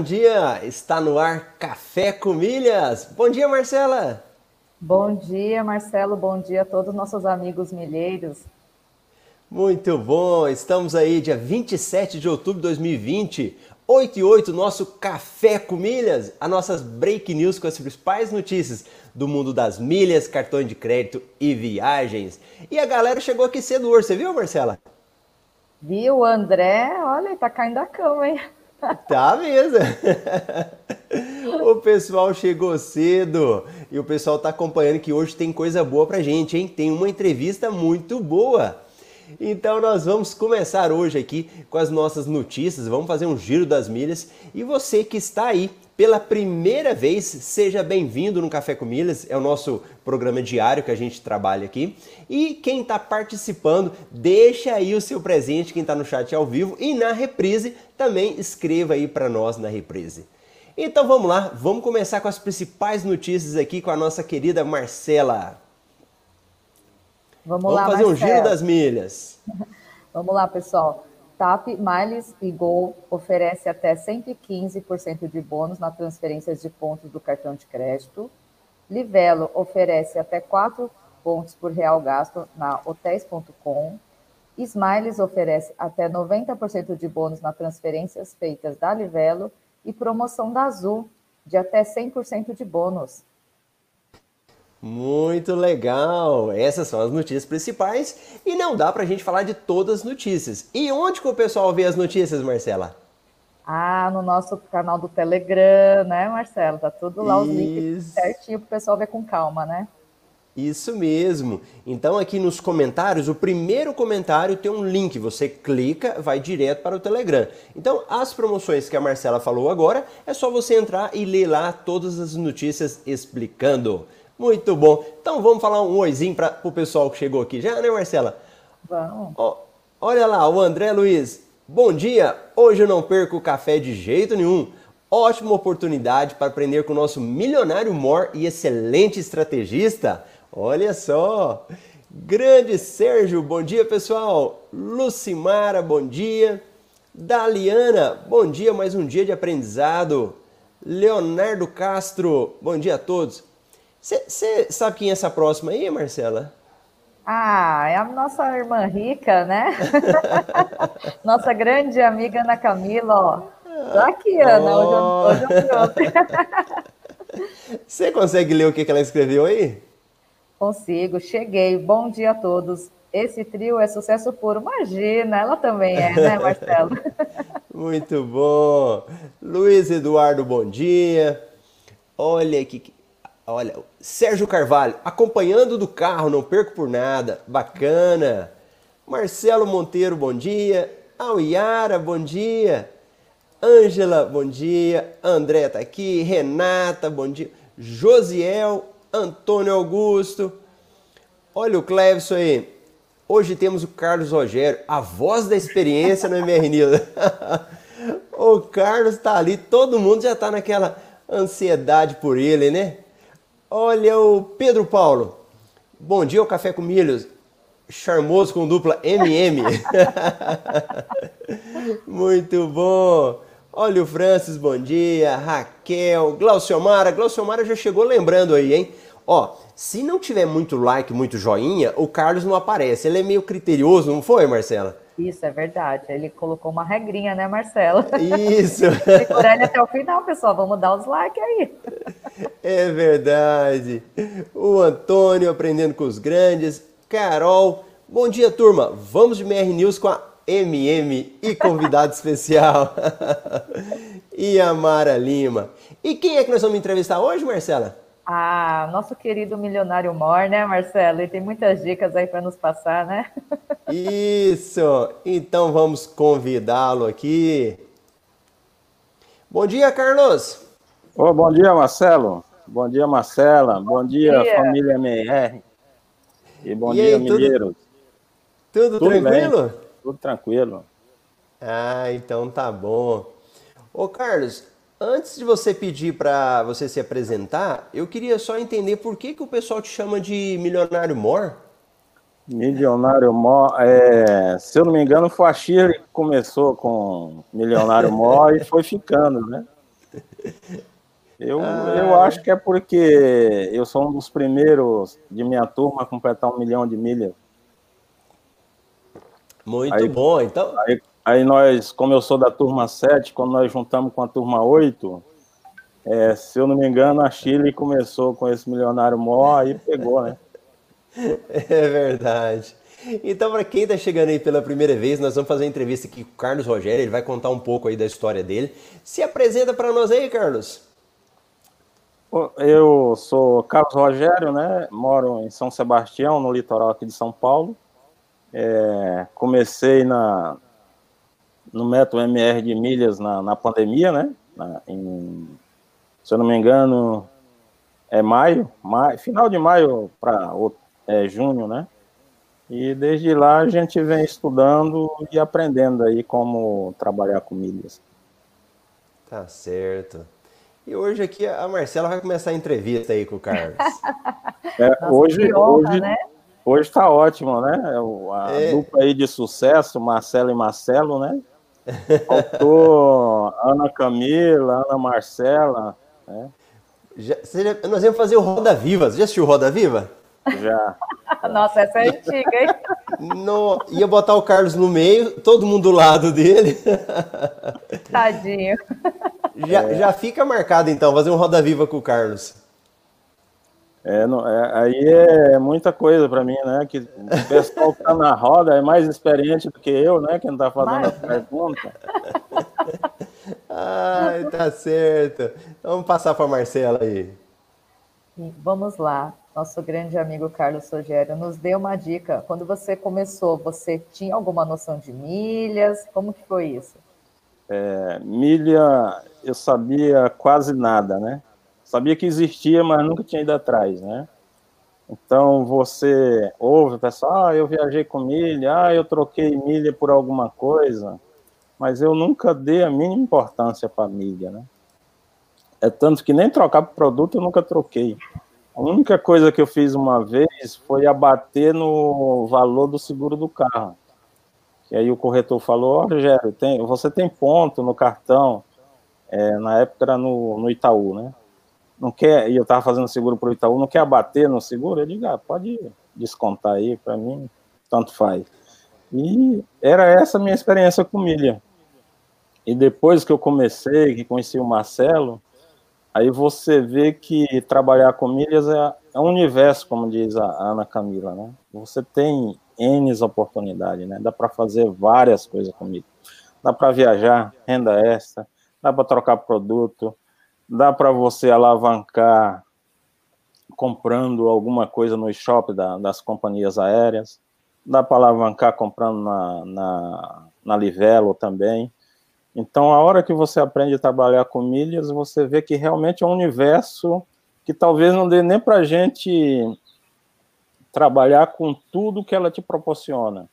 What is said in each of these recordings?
Bom dia! Está no ar Café com Milhas. Bom dia, Marcela! Bom dia, Marcelo. Bom dia a todos os nossos amigos milheiros. Muito bom! Estamos aí, dia 27 de outubro de 2020, 8 e 8, nosso Café com Milhas, as nossas break news com as principais notícias do mundo das milhas, cartões de crédito e viagens. E a galera chegou aqui cedo hoje, você viu, Marcela? Viu, André? Olha, tá caindo da cama, hein? Tá mesmo. o pessoal chegou cedo e o pessoal tá acompanhando que hoje tem coisa boa pra gente, hein? Tem uma entrevista muito boa. Então nós vamos começar hoje aqui com as nossas notícias, vamos fazer um giro das milhas e você que está aí pela primeira vez, seja bem-vindo no Café com Milhas, é o nosso programa diário que a gente trabalha aqui. E quem está participando, deixa aí o seu presente, quem está no chat ao vivo e na reprise, também escreva aí para nós na reprise. Então vamos lá, vamos começar com as principais notícias aqui com a nossa querida Marcela. Vamos, vamos lá, fazer Marcela. um giro das milhas. vamos lá, pessoal. TAP, Miles e Gol oferece até 115% de bônus na transferências de pontos do cartão de crédito. Livelo oferece até 4 pontos por real gasto na hotéis.com. Smiles oferece até 90% de bônus nas transferências feitas da Livelo e promoção da Azul de até 100% de bônus. Muito legal! Essas são as notícias principais e não dá pra gente falar de todas as notícias. E onde que o pessoal vê as notícias, Marcela? Ah, no nosso canal do Telegram, né, Marcelo? Tá tudo lá, os links certinho pro pessoal ver com calma, né? Isso mesmo. Então aqui nos comentários, o primeiro comentário tem um link, você clica, vai direto para o Telegram. Então as promoções que a Marcela falou agora, é só você entrar e ler lá todas as notícias explicando. Muito bom. Então vamos falar um oizinho para o pessoal que chegou aqui já, né, Marcela? Vamos. Ó, olha lá, o André Luiz. Bom dia! Hoje eu não perco o café de jeito nenhum. Ótima oportunidade para aprender com o nosso milionário Mor e excelente estrategista. Olha só! Grande Sérgio, bom dia pessoal! Lucimara, bom dia! Daliana, bom dia, mais um dia de aprendizado. Leonardo Castro, bom dia a todos. Você sabe quem é essa próxima aí, Marcela? Ah, é a nossa irmã rica, né? nossa grande amiga Ana Camila, ó. Tô aqui, Ana, oh. hoje eu, hoje eu Você consegue ler o que ela escreveu aí? Consigo, cheguei. Bom dia a todos. Esse trio é sucesso puro. Imagina, ela também é, né, Marcelo? Muito bom. Luiz Eduardo, bom dia. Olha que Olha, Sérgio Carvalho, acompanhando do carro, não perco por nada. Bacana. Marcelo Monteiro, bom dia. Auiara, bom dia. Ângela, bom dia. André tá aqui. Renata, bom dia. Josiel, Antônio Augusto. Olha o Clevson aí. Hoje temos o Carlos Rogério, a voz da experiência no MR News. o Carlos tá ali, todo mundo já tá naquela ansiedade por ele, né? Olha o Pedro Paulo. Bom dia, o Café com Milhos. Charmoso com dupla MM. Muito bom. Olha o Francis, bom dia. Raquel, Glauciomara. Glauciomara já chegou lembrando aí, hein? Ó, se não tiver muito like, muito joinha, o Carlos não aparece. Ele é meio criterioso, não foi, Marcela? Isso, é verdade. Ele colocou uma regrinha, né, Marcelo? Isso. Segurar ele até o final, pessoal. Vamos dar os likes aí. É verdade. O Antônio aprendendo com os grandes. Carol. Bom dia, turma. Vamos de MR News com a MM e convidado especial. e a Mara Lima. E quem é que nós vamos entrevistar hoje, Marcela? Ah, nosso querido milionário Mor, né, Marcelo? Ele tem muitas dicas aí para nos passar, né? Isso! Então vamos convidá-lo aqui. Bom dia, Carlos! Oh, bom dia, Marcelo. Bom dia, Marcela. Bom, bom dia, dia, família MR. E bom e dia, aí, Mineiros. Tudo, tudo, tudo tranquilo? Bem? Tudo tranquilo. Ah, então tá bom. Ô, Carlos, Antes de você pedir para você se apresentar, eu queria só entender por que, que o pessoal te chama de Milionário Mor. Milionário Mó, é, se eu não me engano, foi a Shirley que começou com Milionário Mó e foi ficando, né? Eu, ah, eu acho que é porque eu sou um dos primeiros de minha turma a completar um milhão de milhas. Muito aí, bom, então. Aí, aí, nós, como eu sou da turma 7, quando nós juntamos com a turma 8, é, se eu não me engano, a Chile começou com esse milionário mó e pegou, né? É verdade. Então, para quem está chegando aí pela primeira vez, nós vamos fazer uma entrevista aqui com o Carlos Rogério, ele vai contar um pouco aí da história dele. Se apresenta para nós aí, Carlos. Eu sou Carlos Rogério, né? Moro em São Sebastião, no litoral aqui de São Paulo. É, comecei na, no método MR de milhas na, na pandemia, né? Na, em, se eu não me engano, é maio, maio final de maio para é, junho, né? E desde lá a gente vem estudando e aprendendo aí como trabalhar com milhas. Tá certo. E hoje aqui a Marcela vai começar a entrevista aí com o Carlos. É, Nossa, hoje, honra, hoje, né? hoje tá ótimo, né? A é. dupla aí de sucesso, Marcelo e Marcelo, né? Faltou Ana Camila, Ana Marcela, né? Já, já, nós íamos fazer o Roda Viva. Você já assistiu o Roda Viva? Já. Nossa, essa é antiga, hein? No, ia botar o Carlos no meio, todo mundo do lado dele. Tadinho. Já, é. já fica marcado, então, fazer um Roda Viva com o Carlos. É, não, é, aí é muita coisa para mim, né? Que o pessoal que tá na roda é mais experiente do que eu, né? Que não tá fazendo Mas... a pergunta. Ai, tá certo. Então, vamos passar para Marcela aí. Vamos lá. Nosso grande amigo Carlos Sogério nos deu uma dica. Quando você começou, você tinha alguma noção de milhas? Como que foi isso? É, milha, eu sabia quase nada, né? Sabia que existia, mas nunca tinha ido atrás, né? Então você ouve o pessoal, ah, eu viajei com milha, ah, eu troquei milha por alguma coisa, mas eu nunca dei a mínima importância para milha, né? É tanto que nem trocar por produto eu nunca troquei. A única coisa que eu fiz uma vez foi abater no valor do seguro do carro. E aí o corretor falou, ó, oh, Rogério, tem, você tem ponto no cartão, é, na época era no, no Itaú, né? Não quer, e eu estava fazendo seguro para o Itaú, não quer abater no seguro? Eu digo, ah, pode descontar aí, para mim, tanto faz. E era essa minha experiência com milha. E depois que eu comecei, que conheci o Marcelo, aí você vê que trabalhar com milhas é, é um universo, como diz a Ana Camila, né? Você tem N oportunidades, né? Dá para fazer várias coisas com. Dá para viajar, renda extra, dá para trocar produto, dá para você alavancar comprando alguma coisa no shopping da, das companhias aéreas, dá para alavancar comprando na, na, na Livelo também. Então, a hora que você aprende a trabalhar com milhas, você vê que realmente é um universo que talvez não dê nem para a gente trabalhar com tudo que ela te proporciona.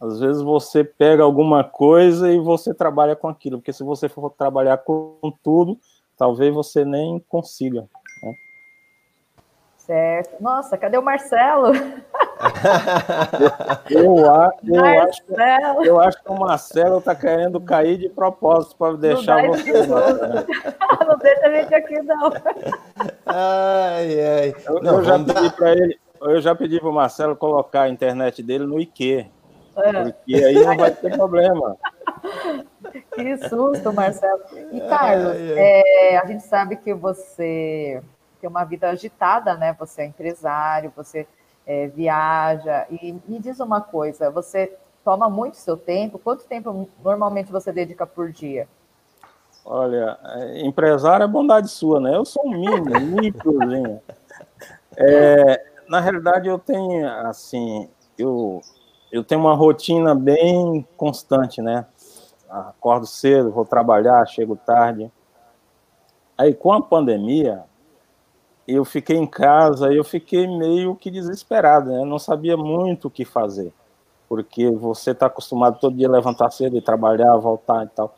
Às vezes você pega alguma coisa e você trabalha com aquilo, porque se você for trabalhar com tudo, talvez você nem consiga. Né? Certo. Nossa, cadê o Marcelo? eu, eu, acho, eu acho que o Marcelo está querendo cair de propósito para deixar não você. Né? não deixa a gente aqui, não. Ai, ai. Eu, não, eu já pedi para ele, eu já pedi para o Marcelo colocar a internet dele no IQ. É. Porque aí não vai ter problema. Que susto, Marcelo. E, Carlos, é, a gente sabe que você tem uma vida agitada, né? Você é empresário, você é, viaja. E me diz uma coisa: você toma muito seu tempo? Quanto tempo normalmente você dedica por dia? Olha, empresário é bondade sua, né? Eu sou um mínimo, microzinho. É, na realidade, eu tenho, assim, eu, eu tenho uma rotina bem constante, né? Acordo cedo, vou trabalhar, chego tarde. Aí, com a pandemia, eu fiquei em casa, eu fiquei meio que desesperado, né? Não sabia muito o que fazer, porque você está acostumado todo dia levantar cedo e trabalhar, voltar e tal.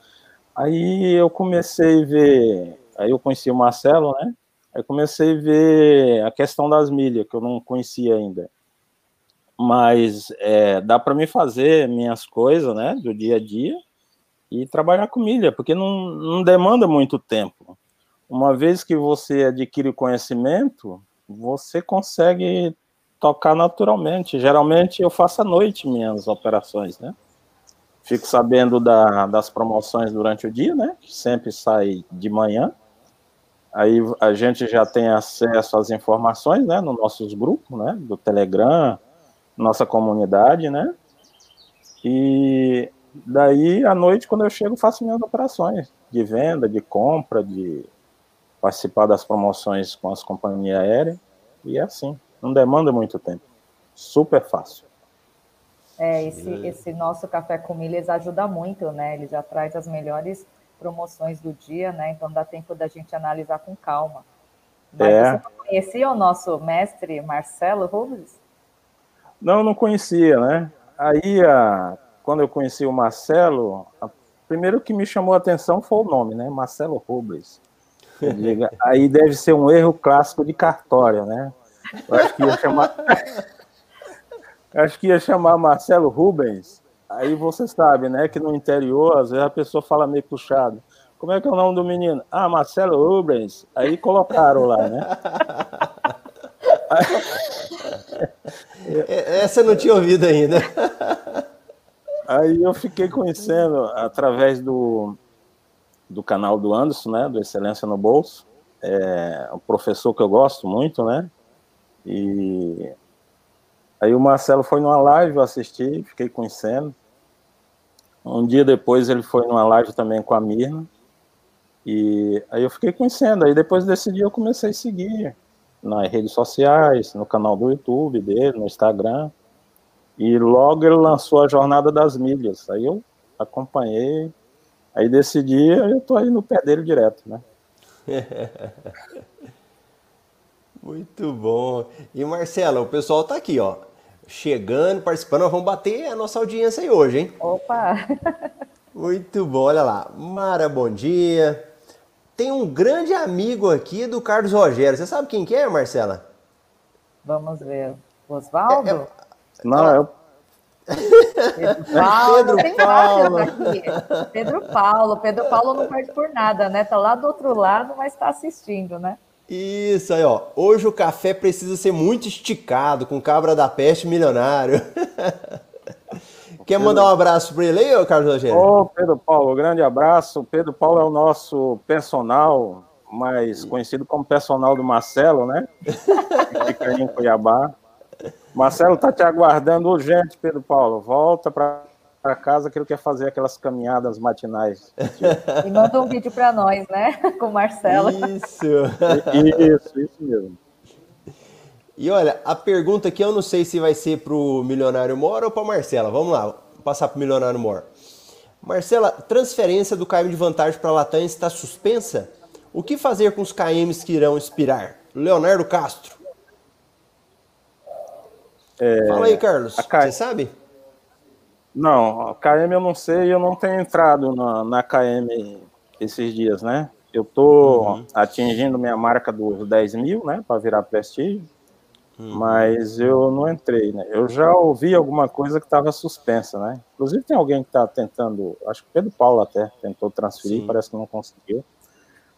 Aí eu comecei a ver, aí eu conheci o Marcelo, né? Aí comecei a ver a questão das milhas, que eu não conhecia ainda. Mas é, dá para me fazer minhas coisas, né, do dia a dia e trabalhar com milha, porque não, não demanda muito tempo. Uma vez que você adquire o conhecimento, você consegue tocar naturalmente. Geralmente eu faço à noite minhas operações, né? Fico sabendo da, das promoções durante o dia, né? Sempre sai de manhã. Aí a gente já tem acesso às informações, né? Nos nossos grupos, né? Do Telegram, nossa comunidade, né? E daí à noite, quando eu chego, faço minhas operações de venda, de compra, de participar das promoções com as companhias aéreas. E é assim, não demanda muito tempo. Super fácil. É, esse, esse nosso café com milhas ajuda muito, né? Ele já traz as melhores promoções do dia, né? Então dá tempo da gente analisar com calma. Mas é. você conhecia o nosso mestre Marcelo Rubens? Não, não conhecia, né? Aí, a, quando eu conheci o Marcelo, a, primeiro que me chamou a atenção foi o nome, né? Marcelo Rubens. Aí deve ser um erro clássico de cartório, né? Eu acho que ia chamar. acho que ia chamar Marcelo Rubens. Aí você sabe, né? Que no interior, às vezes a pessoa fala meio puxado. Como é que é o nome do menino? Ah, Marcelo Rubens. Aí colocaram lá, né? É, essa eu não tinha ouvido ainda. Aí eu fiquei conhecendo através do, do canal do Anderson, né, do Excelência no Bolso, é um professor que eu gosto muito, né, e aí o Marcelo foi numa live, eu assisti, fiquei conhecendo, um dia depois ele foi numa live também com a Mirna, e aí eu fiquei conhecendo, aí depois desse dia eu comecei a seguir nas redes sociais, no canal do YouTube dele, no Instagram, e logo ele lançou a Jornada das Milhas, aí eu acompanhei, Aí desse dia eu tô aí no pé dele direto, né? Muito bom. E Marcela, o pessoal tá aqui, ó. Chegando, participando, nós vamos bater a nossa audiência aí hoje, hein? Opa! Muito bom, olha lá. Mara, bom dia. Tem um grande amigo aqui do Carlos Rogério. Você sabe quem que é, Marcela? Vamos ver. Oswaldo? É, é... Não, é o Pedro Paulo, Pedro Paulo. Aqui. Pedro Paulo, Pedro Paulo não perde por nada, né? Tá lá do outro lado, mas está assistindo, né? Isso aí, ó. Hoje o café precisa ser muito esticado, com cabra da peste milionário. Quer mandar um abraço para ele aí, Carlos Rogério? Ô, Pedro Paulo, grande abraço. Pedro Paulo é o nosso personal, mais conhecido como personal do Marcelo, né? fica em Cuiabá. Marcelo está te aguardando urgente, Pedro Paulo. Volta para casa que ele quer fazer aquelas caminhadas matinais. E manda um vídeo para nós, né? Com o Marcelo. Isso. Isso, isso mesmo. E olha, a pergunta aqui eu não sei se vai ser para o Milionário Mora ou para Marcela. Vamos lá, passar para o Milionário Mora. Marcela, transferência do KM de vantagem para a Latam está suspensa? O que fazer com os KMs que irão expirar? Leonardo Castro. É, Fala aí, Carlos. K... Você sabe? Não, a KM eu não sei, eu não tenho entrado na, na KM esses dias, né? Eu tô uhum. atingindo minha marca dos 10 mil, né? Para virar prestígio. Uhum. Mas eu não entrei, né? Eu já ouvi alguma coisa que estava suspensa, né? Inclusive tem alguém que está tentando, acho que Pedro Paulo até tentou transferir, Sim. parece que não conseguiu.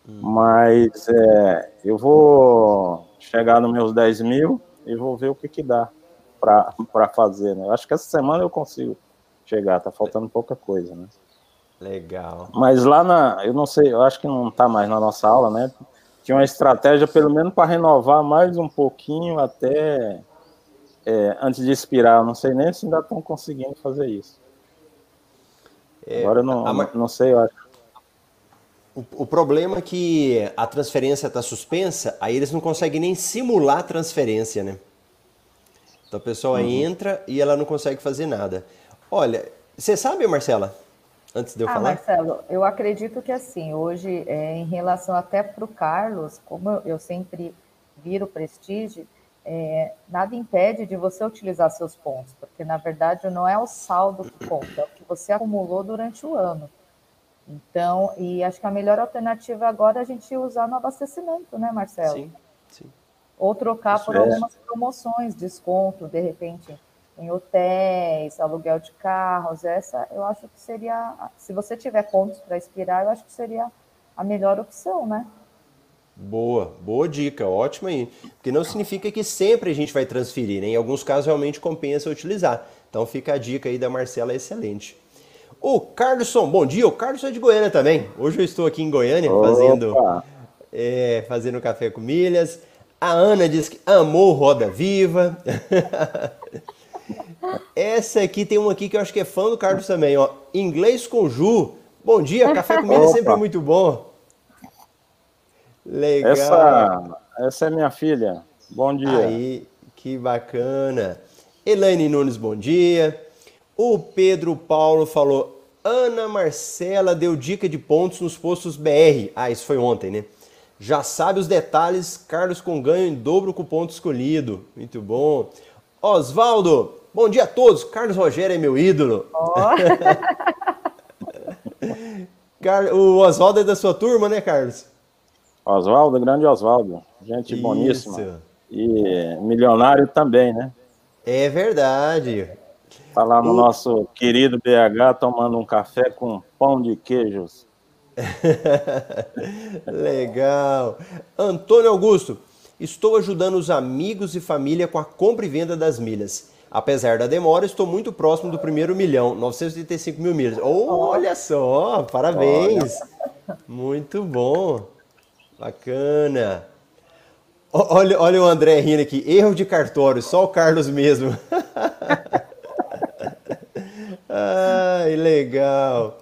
Uhum. Mas é, eu vou chegar nos meus 10 mil e vou ver o que que dá para fazer, né? Eu acho que essa semana eu consigo chegar, tá faltando pouca coisa, né? Legal. Mas lá na, eu não sei, eu acho que não tá mais na nossa aula, né? Tinha uma estratégia pelo menos para renovar mais um pouquinho até é, antes de expirar. Não sei nem se ainda estão conseguindo fazer isso. É, Agora eu não, a, não sei, eu acho. O, o problema é que a transferência está suspensa, aí eles não conseguem nem simular a transferência, né? Então a pessoa uhum. entra e ela não consegue fazer nada. Olha, você sabe, Marcela? Antes de eu ah, falar. Marcelo, eu acredito que assim, hoje, é, em relação até para o Carlos, como eu sempre viro prestígio, é, nada impede de você utilizar seus pontos, porque na verdade não é o saldo que conta, é o que você acumulou durante o ano. Então, e acho que a melhor alternativa agora é a gente usar no abastecimento, né, Marcelo? Sim, sim ou trocar Isso por é. algumas promoções, desconto, de repente, em hotéis, aluguel de carros, essa eu acho que seria, se você tiver pontos para expirar, eu acho que seria a melhor opção, né? Boa, boa dica, ótima aí. Porque não significa que sempre a gente vai transferir, né? Em alguns casos realmente compensa utilizar. Então fica a dica aí da Marcela, excelente. O Carlson, bom dia. O Carlos é de Goiânia também. Hoje eu estou aqui em Goiânia fazendo, é, fazendo café com milhas. A Ana diz que amou Roda Viva. Essa aqui tem uma aqui que eu acho que é fã do Carlos também, ó. Inglês com Ju. Bom dia, café com milhas é sempre muito bom. Legal. Essa, essa é minha filha. Bom dia. Aí, que bacana. Elaine Nunes, bom dia. O Pedro Paulo falou: Ana Marcela deu dica de pontos nos postos BR. Ah, isso foi ontem, né? Já sabe os detalhes, Carlos com ganho em dobro com ponto escolhido. Muito bom. Osvaldo, bom dia a todos. Carlos Rogério é meu ídolo. Oh. o Oswaldo é da sua turma, né, Carlos? Oswaldo, grande Oswaldo, gente Isso. boníssima. E milionário também, né? É verdade. Tá lá no nosso querido BH tomando um café com pão de queijos. Legal. Antônio Augusto, estou ajudando os amigos e família com a compra e venda das milhas. Apesar da demora, estou muito próximo do primeiro milhão, 985 mil milhas. Oh, olha só, parabéns. Olha. Muito bom. Bacana. Olha, olha o André rindo aqui. Erro de cartório, só o Carlos mesmo. Ai, legal.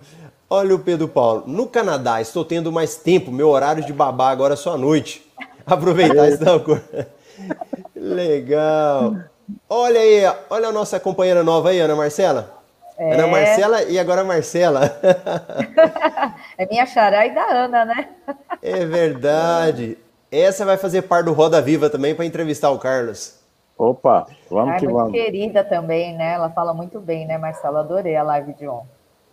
Olha o Pedro Paulo. No Canadá, estou tendo mais tempo. Meu horário de babá agora é só à noite. Aproveitar não. Legal. Olha aí, olha a nossa companheira nova aí, Ana Marcela. É. Ana Marcela e agora Marcela. é minha xará e da Ana, né? é verdade. Essa vai fazer parte do Roda Viva também para entrevistar o Carlos. Opa, vamos é que muito vamos. querida também, né? Ela fala muito bem, né, Marcela? Adorei a live de ontem.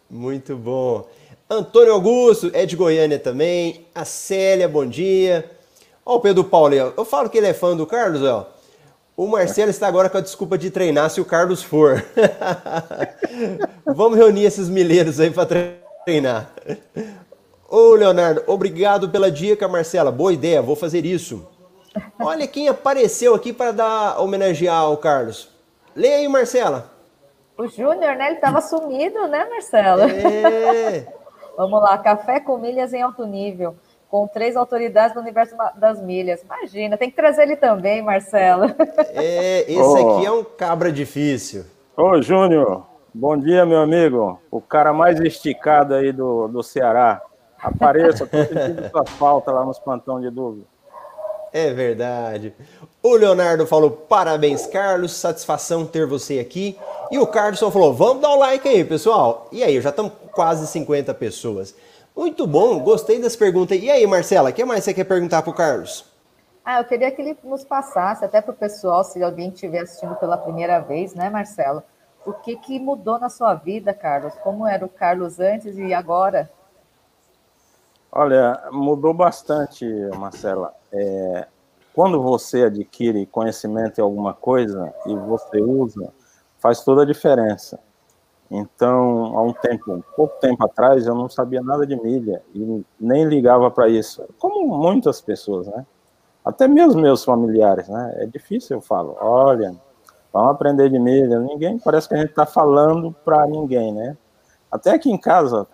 Muito bom. Antônio Augusto é de Goiânia também. A Célia, bom dia. Ó o Pedro Paulo, eu falo que ele é fã do Carlos, ó. O Marcelo está agora com a desculpa de treinar se o Carlos for. Vamos reunir esses milheiros aí para treinar. Ô, Leonardo, obrigado pela dica, Marcela. Boa ideia, vou fazer isso. Olha quem apareceu aqui para dar homenagear ao Carlos. Leia aí, Marcela. O Júnior, né? Ele estava sumido, né, Marcela? É. Vamos lá, café com milhas em alto nível com três autoridades do universo das milhas. Imagina, tem que trazer ele também, Marcelo. É, esse oh. aqui é um cabra difícil. Ô, Júnior, bom dia, meu amigo. O cara mais esticado aí do, do Ceará. Apareça, tô sentindo sua falta lá nos plantão de dúvida. É verdade. O Leonardo falou: parabéns, Carlos, satisfação ter você aqui. E o Carlson falou: vamos dar o um like aí, pessoal. E aí, já estamos quase 50 pessoas. Muito bom, gostei das perguntas. E aí, Marcela, o que mais você quer perguntar para o Carlos? Ah, eu queria que ele nos passasse, até para o pessoal, se alguém estiver assistindo pela primeira vez, né, Marcelo? O que, que mudou na sua vida, Carlos? Como era o Carlos antes e agora? Olha, mudou bastante, Marcela. É, quando você adquire conhecimento em alguma coisa e você usa, faz toda a diferença. Então, há um tempo, pouco tempo atrás, eu não sabia nada de milha e nem ligava para isso, como muitas pessoas, né? Até mesmo meus familiares, né? É difícil, eu falo, olha, vamos aprender de milha. Ninguém, parece que a gente está falando para ninguém, né? Até aqui em casa,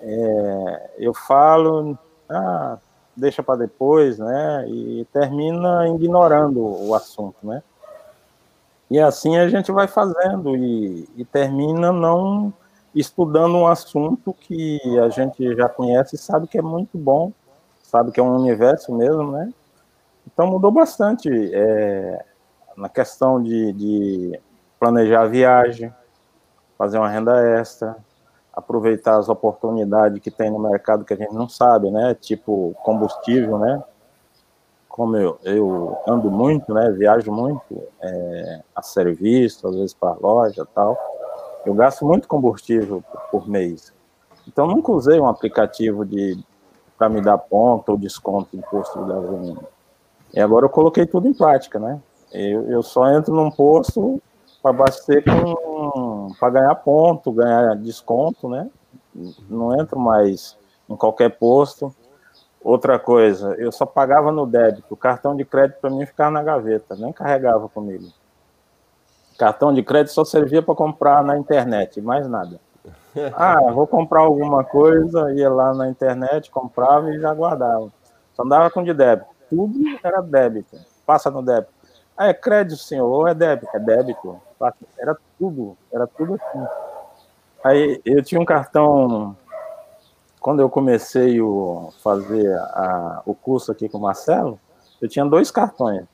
é, eu falo, ah, deixa para depois, né? E termina ignorando o assunto, né? E assim a gente vai fazendo e, e, termina não estudando um assunto que a gente já conhece e sabe que é muito bom, sabe que é um universo mesmo, né? Então mudou bastante é, na questão de, de planejar a viagem, fazer uma renda extra, aproveitar as oportunidades que tem no mercado que a gente não sabe, né? Tipo combustível, né? Como eu, eu ando muito, né, viajo muito é, a serviço, às vezes para loja tal, eu gasto muito combustível por, por mês. Então nunca usei um aplicativo de para me dar ponto ou desconto de posto de gasolina. E agora eu coloquei tudo em prática, né? Eu, eu só entro num posto para abastecer para ganhar ponto, ganhar desconto, né? Não entro mais em qualquer posto. Outra coisa, eu só pagava no débito. O cartão de crédito para mim ficava na gaveta, nem carregava comigo. Cartão de crédito só servia para comprar na internet, mais nada. Ah, vou comprar alguma coisa, ia lá na internet, comprava e já guardava. Só andava com de débito. Tudo era débito. Passa no débito. Ah, é crédito, senhor, ou é débito? É débito. Era tudo, era tudo assim. Aí eu tinha um cartão quando eu comecei a fazer a, o curso aqui com o Marcelo, eu tinha dois cartões.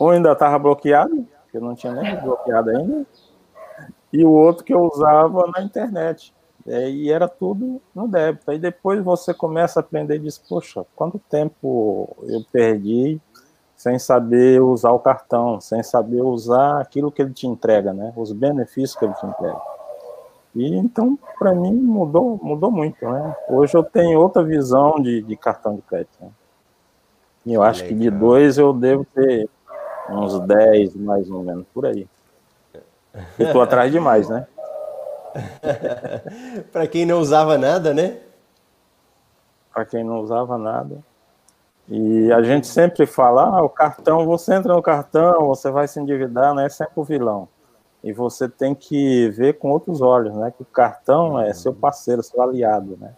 Um ainda estava bloqueado, que eu não tinha nem bloqueado ainda, e o outro que eu usava na internet. E era tudo no débito. Aí depois você começa a aprender e diz, poxa, quanto tempo eu perdi sem saber usar o cartão, sem saber usar aquilo que ele te entrega, né? Os benefícios que ele te entrega. E então, para mim, mudou, mudou muito, né? Hoje eu tenho outra visão de, de cartão de crédito. Né? E eu acho que de dois eu devo ter uns 10, mais ou menos, por aí. Eu tô atrás demais, né? para quem não usava nada, né? Para quem não usava nada. E a gente sempre fala, ah, o cartão, você entra no cartão, você vai se endividar, não é sempre o vilão e você tem que ver com outros olhos, né? Que o cartão é seu parceiro, seu aliado, né?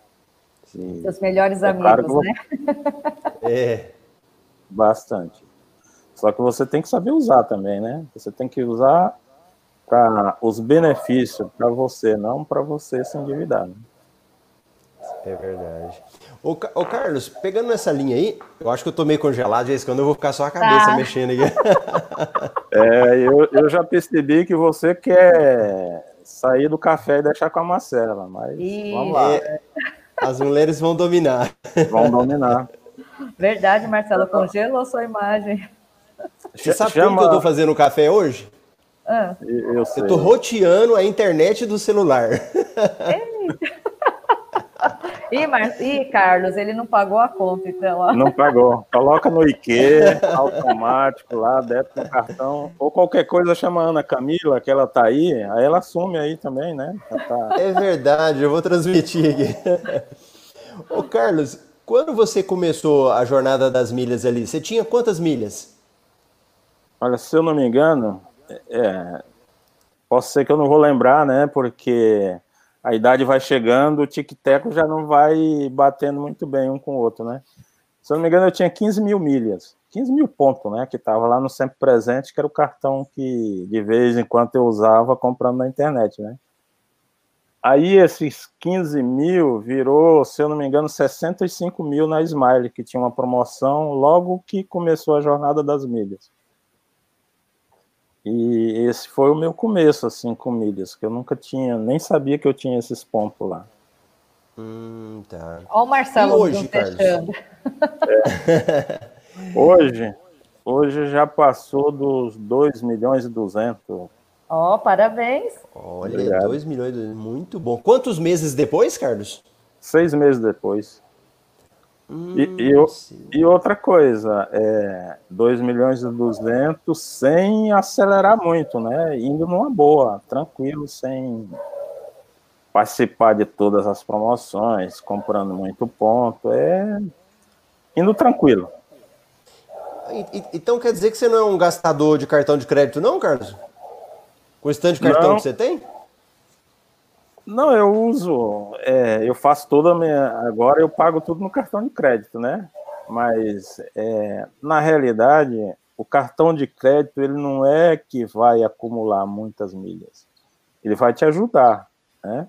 E Seus melhores é amigos, claro né? É. Bastante. Só que você tem que saber usar também, né? Você tem que usar para os benefícios para você, não para você se endividar. Né? É verdade. Ô, ô, Carlos, pegando nessa linha aí, eu acho que eu tô meio congelado, já quando eu vou ficar só a cabeça tá. mexendo aqui. É, eu, eu já percebi que você quer sair do café e deixar com a Marcela, mas vamos lá. É, as mulheres vão dominar. Vão dominar. Verdade, Marcelo, congelou sua imagem. Você sabe Chama... que eu tô fazendo café hoje? Ah. Eu, eu, eu tô roteando a internet do celular. Eita. Ih, Mar... Ih, Carlos, ele não pagou a conta, então. Ó. Não pagou. Coloca no IQ, automático lá, débito no cartão. Ou qualquer coisa chama a Ana Camila, que ela tá aí, aí ela assume aí também, né? Tá... É verdade, eu vou transmitir aqui. Ô, Carlos, quando você começou a jornada das milhas ali, você tinha quantas milhas? Olha, se eu não me engano, é, posso ser que eu não vou lembrar, né? Porque a idade vai chegando, o tic-teco já não vai batendo muito bem um com o outro, né? Se eu não me engano, eu tinha 15 mil milhas, 15 mil pontos, né? Que estava lá no Sempre Presente, que era o cartão que de vez em quando eu usava comprando na internet, né? Aí esses 15 mil virou, se eu não me engano, 65 mil na Smile, que tinha uma promoção logo que começou a jornada das milhas. E esse foi o meu começo, assim, com milhas, que eu nunca tinha, nem sabia que eu tinha esses pontos lá. Hum, tá. Olha o Marcelo hoje, fechando. É. Hoje, hoje já passou dos 2 milhões e 200. Ó, oh, parabéns. Olha, Obrigado. 2 milhões, muito bom. Quantos meses depois, Carlos? Seis meses depois. Hum, e, e, e, outra coisa, é, 2 milhões e 200 sem acelerar muito, né? Indo numa boa, tranquilo, sem participar de todas as promoções, comprando muito ponto, é indo tranquilo. Então quer dizer que você não é um gastador de cartão de crédito, não, Carlos? Com tanto de cartão não. que você tem? Não, eu uso, é, eu faço toda a minha. Agora eu pago tudo no cartão de crédito, né? Mas é, na realidade, o cartão de crédito ele não é que vai acumular muitas milhas. Ele vai te ajudar, né?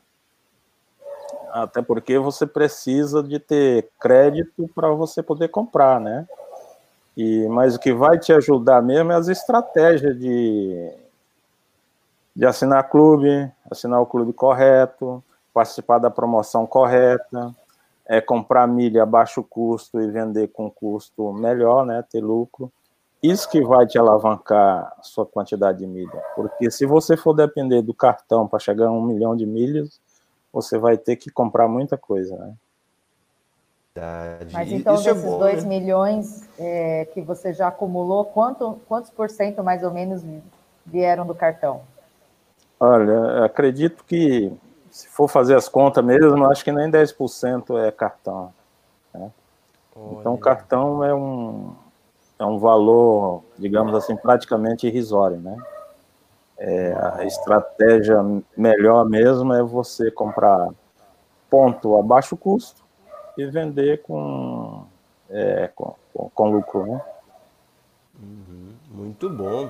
Até porque você precisa de ter crédito para você poder comprar, né? E, mas o que vai te ajudar mesmo é as estratégias de de assinar clube, assinar o clube correto, participar da promoção correta, é comprar milha a baixo custo e vender com custo melhor, né, ter lucro. Isso que vai te alavancar a sua quantidade de milha. Porque se você for depender do cartão para chegar a um milhão de milhas, você vai ter que comprar muita coisa, né? Mas então, Isso é desses 2 né? milhões é, que você já acumulou, quanto, quantos por cento mais ou menos vieram do cartão? Olha, acredito que se for fazer as contas mesmo, acho que nem 10% é cartão. Né? Então, cartão é um, é um valor, digamos assim, praticamente irrisório, né? É, a estratégia melhor mesmo é você comprar ponto a baixo custo e vender com, é, com, com, com, lucro, né? Uhum, muito bom.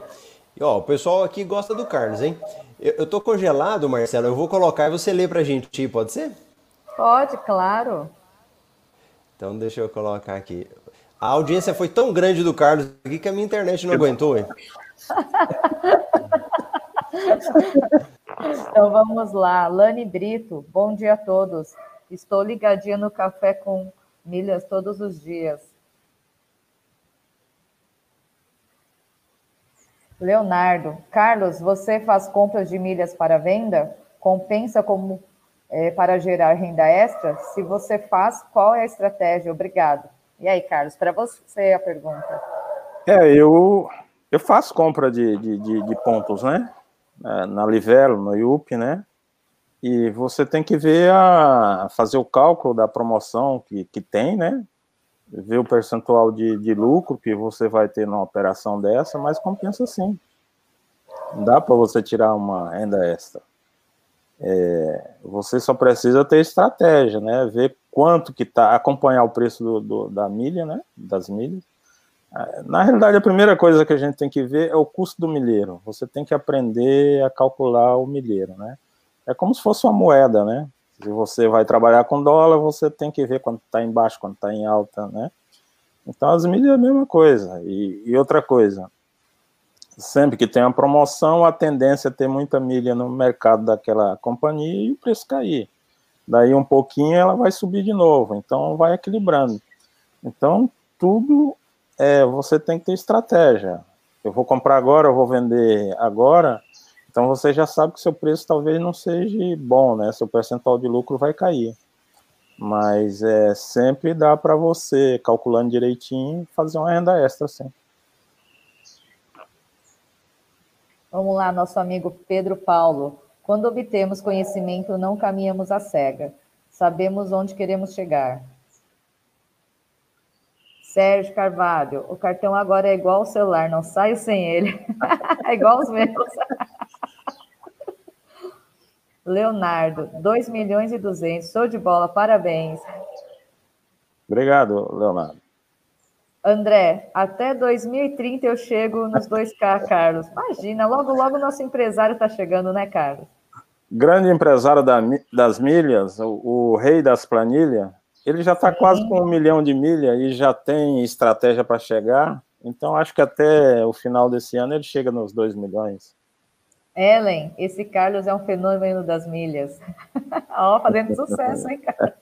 E ó, o pessoal aqui gosta do Carlos, hein? Eu, eu tô congelado, Marcelo. Eu vou colocar e você lê pra gente, pode ser? Pode, claro. Então deixa eu colocar aqui. A audiência foi tão grande do Carlos aqui que a minha internet não aguentou, hein? então vamos lá. Lani Brito, bom dia a todos. Estou ligadinha no café com milhas todos os dias. Leonardo, Carlos, você faz compras de milhas para venda? Compensa como é, para gerar renda extra? Se você faz, qual é a estratégia? Obrigado. E aí, Carlos, para você a pergunta. É, eu, eu faço compra de, de, de, de pontos, né? É, na Livelo, no IUP, né? E você tem que ver a fazer o cálculo da promoção que, que tem, né? Ver o percentual de, de lucro que você vai ter numa operação dessa, mas compensa sim. Dá para você tirar uma renda extra. É, você só precisa ter estratégia, né? Ver quanto que tá, acompanhar o preço do, do, da milha, né? Das milhas. É, na realidade, a primeira coisa que a gente tem que ver é o custo do milheiro. Você tem que aprender a calcular o milheiro, né? É como se fosse uma moeda, né? Se você vai trabalhar com dólar, você tem que ver quando está embaixo, quando está em alta, né? Então, as milhas é a mesma coisa. E, e outra coisa, sempre que tem uma promoção, a tendência é ter muita milha no mercado daquela companhia e o preço cair. Daí um pouquinho ela vai subir de novo, então vai equilibrando. Então, tudo é, você tem que ter estratégia. Eu vou comprar agora, eu vou vender agora, então você já sabe que seu preço talvez não seja bom, né? Seu percentual de lucro vai cair. Mas é, sempre dá para você, calculando direitinho, fazer uma renda extra, sim. Vamos lá, nosso amigo Pedro Paulo. Quando obtemos conhecimento, não caminhamos à cega. Sabemos onde queremos chegar. Sérgio Carvalho, o cartão agora é igual ao celular, não saio sem ele. é igual os meus. Leonardo, 2 milhões e 200, show de bola, parabéns. Obrigado, Leonardo. André, até 2030 eu chego nos 2K, Carlos. Imagina, logo, logo nosso empresário está chegando, né, Carlos? Grande empresário da, das milhas, o, o, rei das planilhas, ele já está quase com um milhão de milhas e já tem estratégia para chegar. Então, acho que até o final desse ano ele chega nos 2 milhões. Ellen, esse Carlos é um fenômeno das milhas. Ó, oh, fazendo sucesso, hein, Carlos?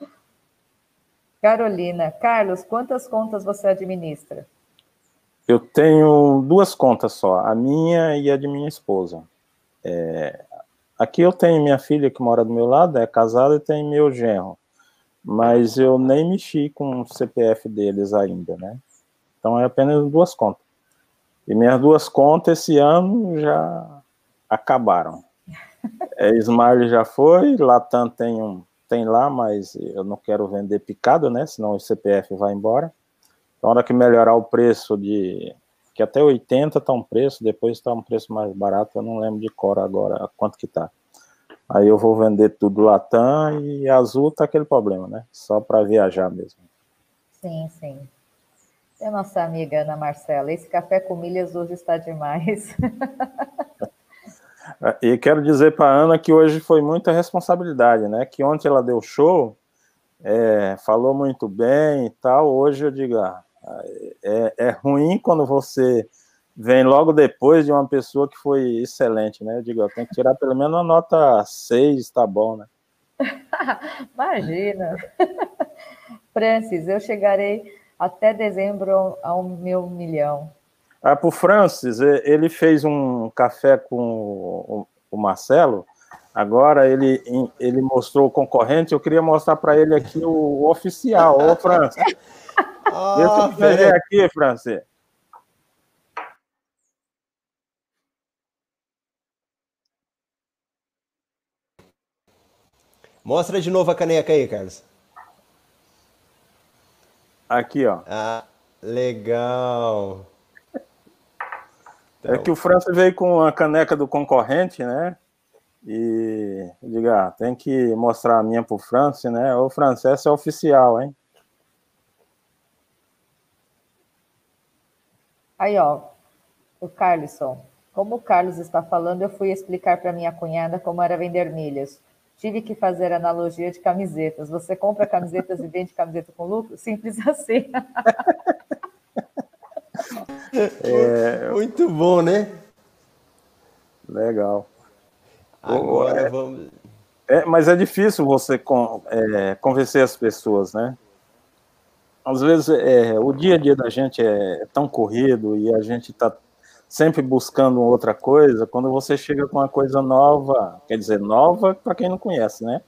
Carolina, Carlos, quantas contas você administra? Eu tenho duas contas só, a minha e a de minha esposa. É, aqui eu tenho minha filha que mora do meu lado, é casada, e tem meu genro. Mas eu nem mexi com o CPF deles ainda, né? Então é apenas duas contas. E minhas duas contas esse ano já acabaram. É, Smile já foi, Latam tem um tem lá, mas eu não quero vender picado, né? Senão o CPF vai embora. Então, na hora que melhorar o preço de. que até 80 tá um preço, depois está um preço mais barato, eu não lembro de cor agora quanto que tá. Aí eu vou vender tudo Latam e azul tá aquele problema, né? Só para viajar mesmo. Sim, sim. E a nossa amiga Ana Marcela, esse café com milhas hoje está demais. E quero dizer para Ana que hoje foi muita responsabilidade, né? Que ontem ela deu show, é, falou muito bem e tal. Hoje eu digo, ah, é, é, ruim quando você vem logo depois de uma pessoa que foi excelente, né? Eu digo, tenho que tirar pelo menos uma nota 6, tá bom, né? Imagina. Francis, eu chegarei até dezembro ao é é meu milhão. Ah, para o Francis, ele fez um café com o Marcelo. Agora ele, ele mostrou o concorrente. Eu queria mostrar para ele aqui o oficial. Ô, Francis. Deixa eu ver aqui, Francis. Mostra de novo a caneca aí, Carlos. Aqui, ó. Ah, legal. Então... É que o França veio com a caneca do concorrente, né? E diga, ah, tem que mostrar a minha pro França, né? O francês é oficial, hein? Aí, ó, o Carlson. Como o Carlos está falando, eu fui explicar para minha cunhada como era vender milhas. Tive que fazer analogia de camisetas. Você compra camisetas e vende camiseta com lucro? Simples assim. é... Muito bom, né? Legal. Agora é, vamos. É, mas é difícil você con, é, convencer as pessoas, né? Às vezes é, o dia a dia da gente é tão corrido e a gente está sempre buscando outra coisa, quando você chega com uma coisa nova, quer dizer, nova para quem não conhece, né?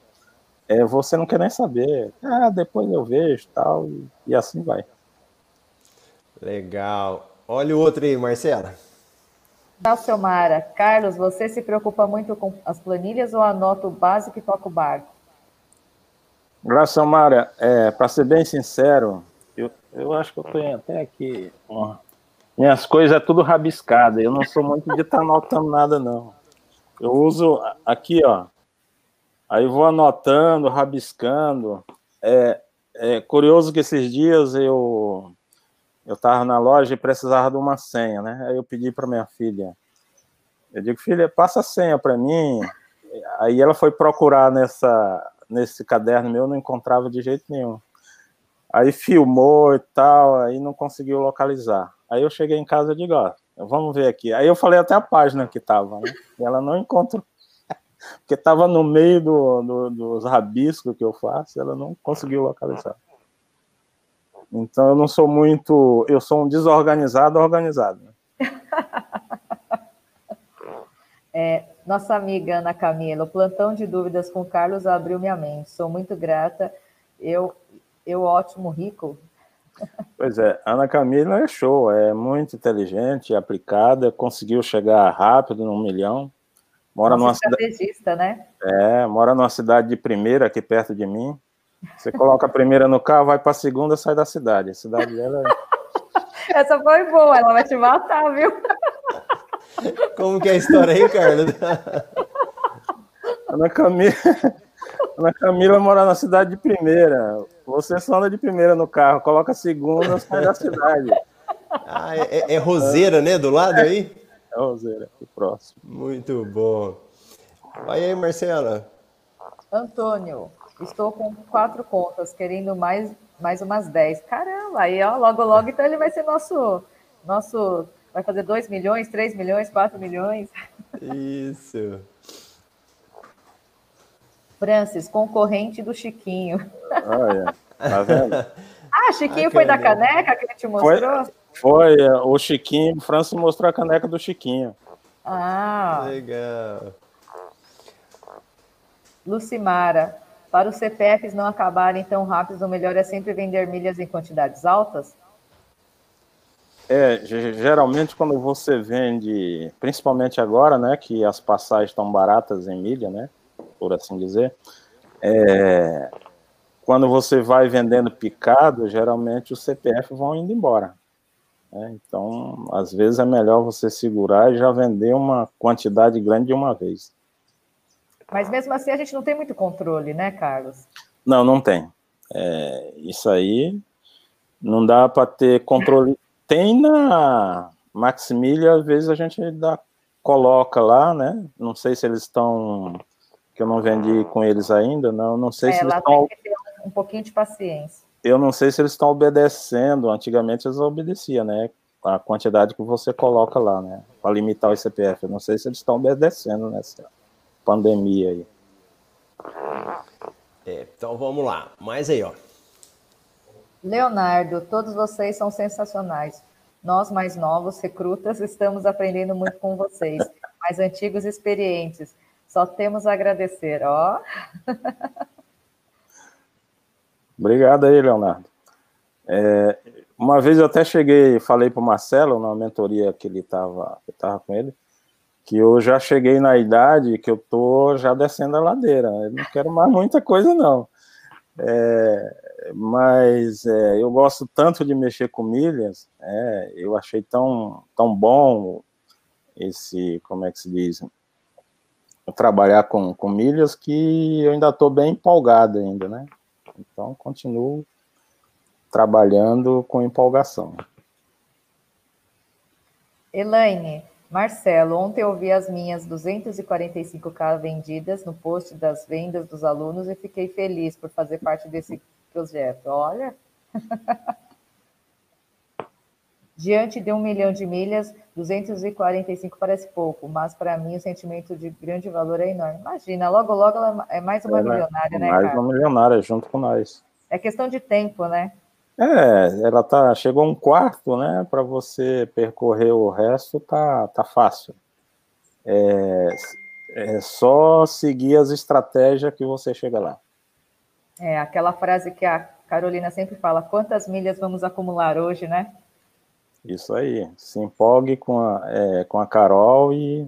É, você não quer nem saber. Ah, depois eu vejo tal, e, e assim vai. Legal. Olha o outro aí, Marcela. Dalciomara, Carlos, você se preocupa muito com as planilhas ou anota o básico e toca o barco? Dalciomara, é, para ser bem sincero, eu, eu acho que eu tenho até aqui uma, minhas coisas é tudo rabiscada. Eu não sou muito de estar tá anotando nada, não. Eu uso aqui, ó. Aí vou anotando, rabiscando. É, é curioso que esses dias eu eu estava na loja e precisava de uma senha, né? Aí eu pedi para minha filha. Eu digo, filha, passa a senha para mim. Aí ela foi procurar nessa nesse caderno meu, não encontrava de jeito nenhum. Aí filmou e tal, aí não conseguiu localizar. Aí eu cheguei em casa e digo, ó, vamos ver aqui. Aí eu falei até a página que tava, né? E ela não encontrou. Porque estava no meio do, do, dos rabiscos que eu faço, ela não conseguiu localizar. Então eu não sou muito. Eu sou um desorganizado organizado. Né? É, nossa amiga Ana Camila, o plantão de dúvidas com Carlos abriu minha mente. Sou muito grata. Eu, eu ótimo, rico, Pois é, Ana Camila é show, é muito inteligente, aplicada, conseguiu chegar rápido num milhão. Mora Nossa, numa estrategista, né? É, mora numa cidade de primeira aqui perto de mim. Você coloca a primeira no carro, vai para a segunda, sai da cidade. A cidade dela é... Essa foi boa, ela vai te matar, viu? Como que é a história aí, Carlos? Ana Camila, Ana Camila mora na cidade de primeira. Você só anda de primeira no carro, coloca a segunda, sai da cidade. Ah, é, é Roseira, né? Do lado aí? É Roseira, o próximo. Muito bom. Vai aí, Marcela. Antônio, estou com quatro contas, querendo mais, mais umas dez. Caramba, aí ó, logo, logo, então ele vai ser nosso, nosso, vai fazer 2 milhões, 3 milhões, 4 milhões. Isso. Francis, concorrente do Chiquinho. Olha, tá vendo? ah, Chiquinho ah, foi da caneca que ele te mostrou? Foi, foi é, o Chiquinho, o Francis mostrou a caneca do Chiquinho. Ah. Legal. Lucimara, para os CPFs não acabarem tão rápidos, o melhor é sempre vender milhas em quantidades altas? É, geralmente quando você vende, principalmente agora, né, que as passagens estão baratas em milha, né, por assim dizer, é, quando você vai vendendo picado, geralmente os CPF vão indo embora. Né? Então, às vezes é melhor você segurar e já vender uma quantidade grande de uma vez. Mas mesmo assim a gente não tem muito controle, né, Carlos? Não, não tem. É, isso aí não dá para ter controle. Tem na Maximília, às vezes a gente dá, coloca lá, né? Não sei se eles estão que eu não vendi com eles ainda, não, não sei é, se eles estão... Tem que ter um pouquinho de paciência. Eu não sei se eles estão obedecendo, antigamente eles obedeciam, né, a quantidade que você coloca lá, né, para limitar o CPF, eu não sei se eles estão obedecendo nessa pandemia aí. É, então vamos lá, mais aí, ó. Leonardo, todos vocês são sensacionais. Nós, mais novos, recrutas, estamos aprendendo muito com vocês, mais antigos experientes. Só temos a agradecer, ó. Obrigado aí, Leonardo. É, uma vez eu até cheguei, falei para o Marcelo, na mentoria que ele estava tava com ele, que eu já cheguei na idade que eu tô já descendo a ladeira. Eu não quero mais muita coisa, não. É, mas é, eu gosto tanto de mexer com milhas, é, eu achei tão, tão bom esse, como é que se diz, trabalhar com, com milhas que eu ainda estou bem empolgado ainda, né? Então, continuo trabalhando com empolgação. Elaine, Marcelo, ontem eu vi as minhas 245k vendidas no post das vendas dos alunos e fiquei feliz por fazer parte desse projeto. Olha. Diante de um milhão de milhas, 245 parece pouco, mas para mim o sentimento de grande valor é enorme. Imagina, logo, logo ela é mais uma é, milionária, né? Mais uma milionária junto com nós. É questão de tempo, né? É, ela tá, chegou um quarto, né? Para você percorrer o resto, tá, tá fácil. É, é só seguir as estratégias que você chega lá. É, aquela frase que a Carolina sempre fala: quantas milhas vamos acumular hoje, né? Isso aí. Se empolgue com a, é, com a Carol e,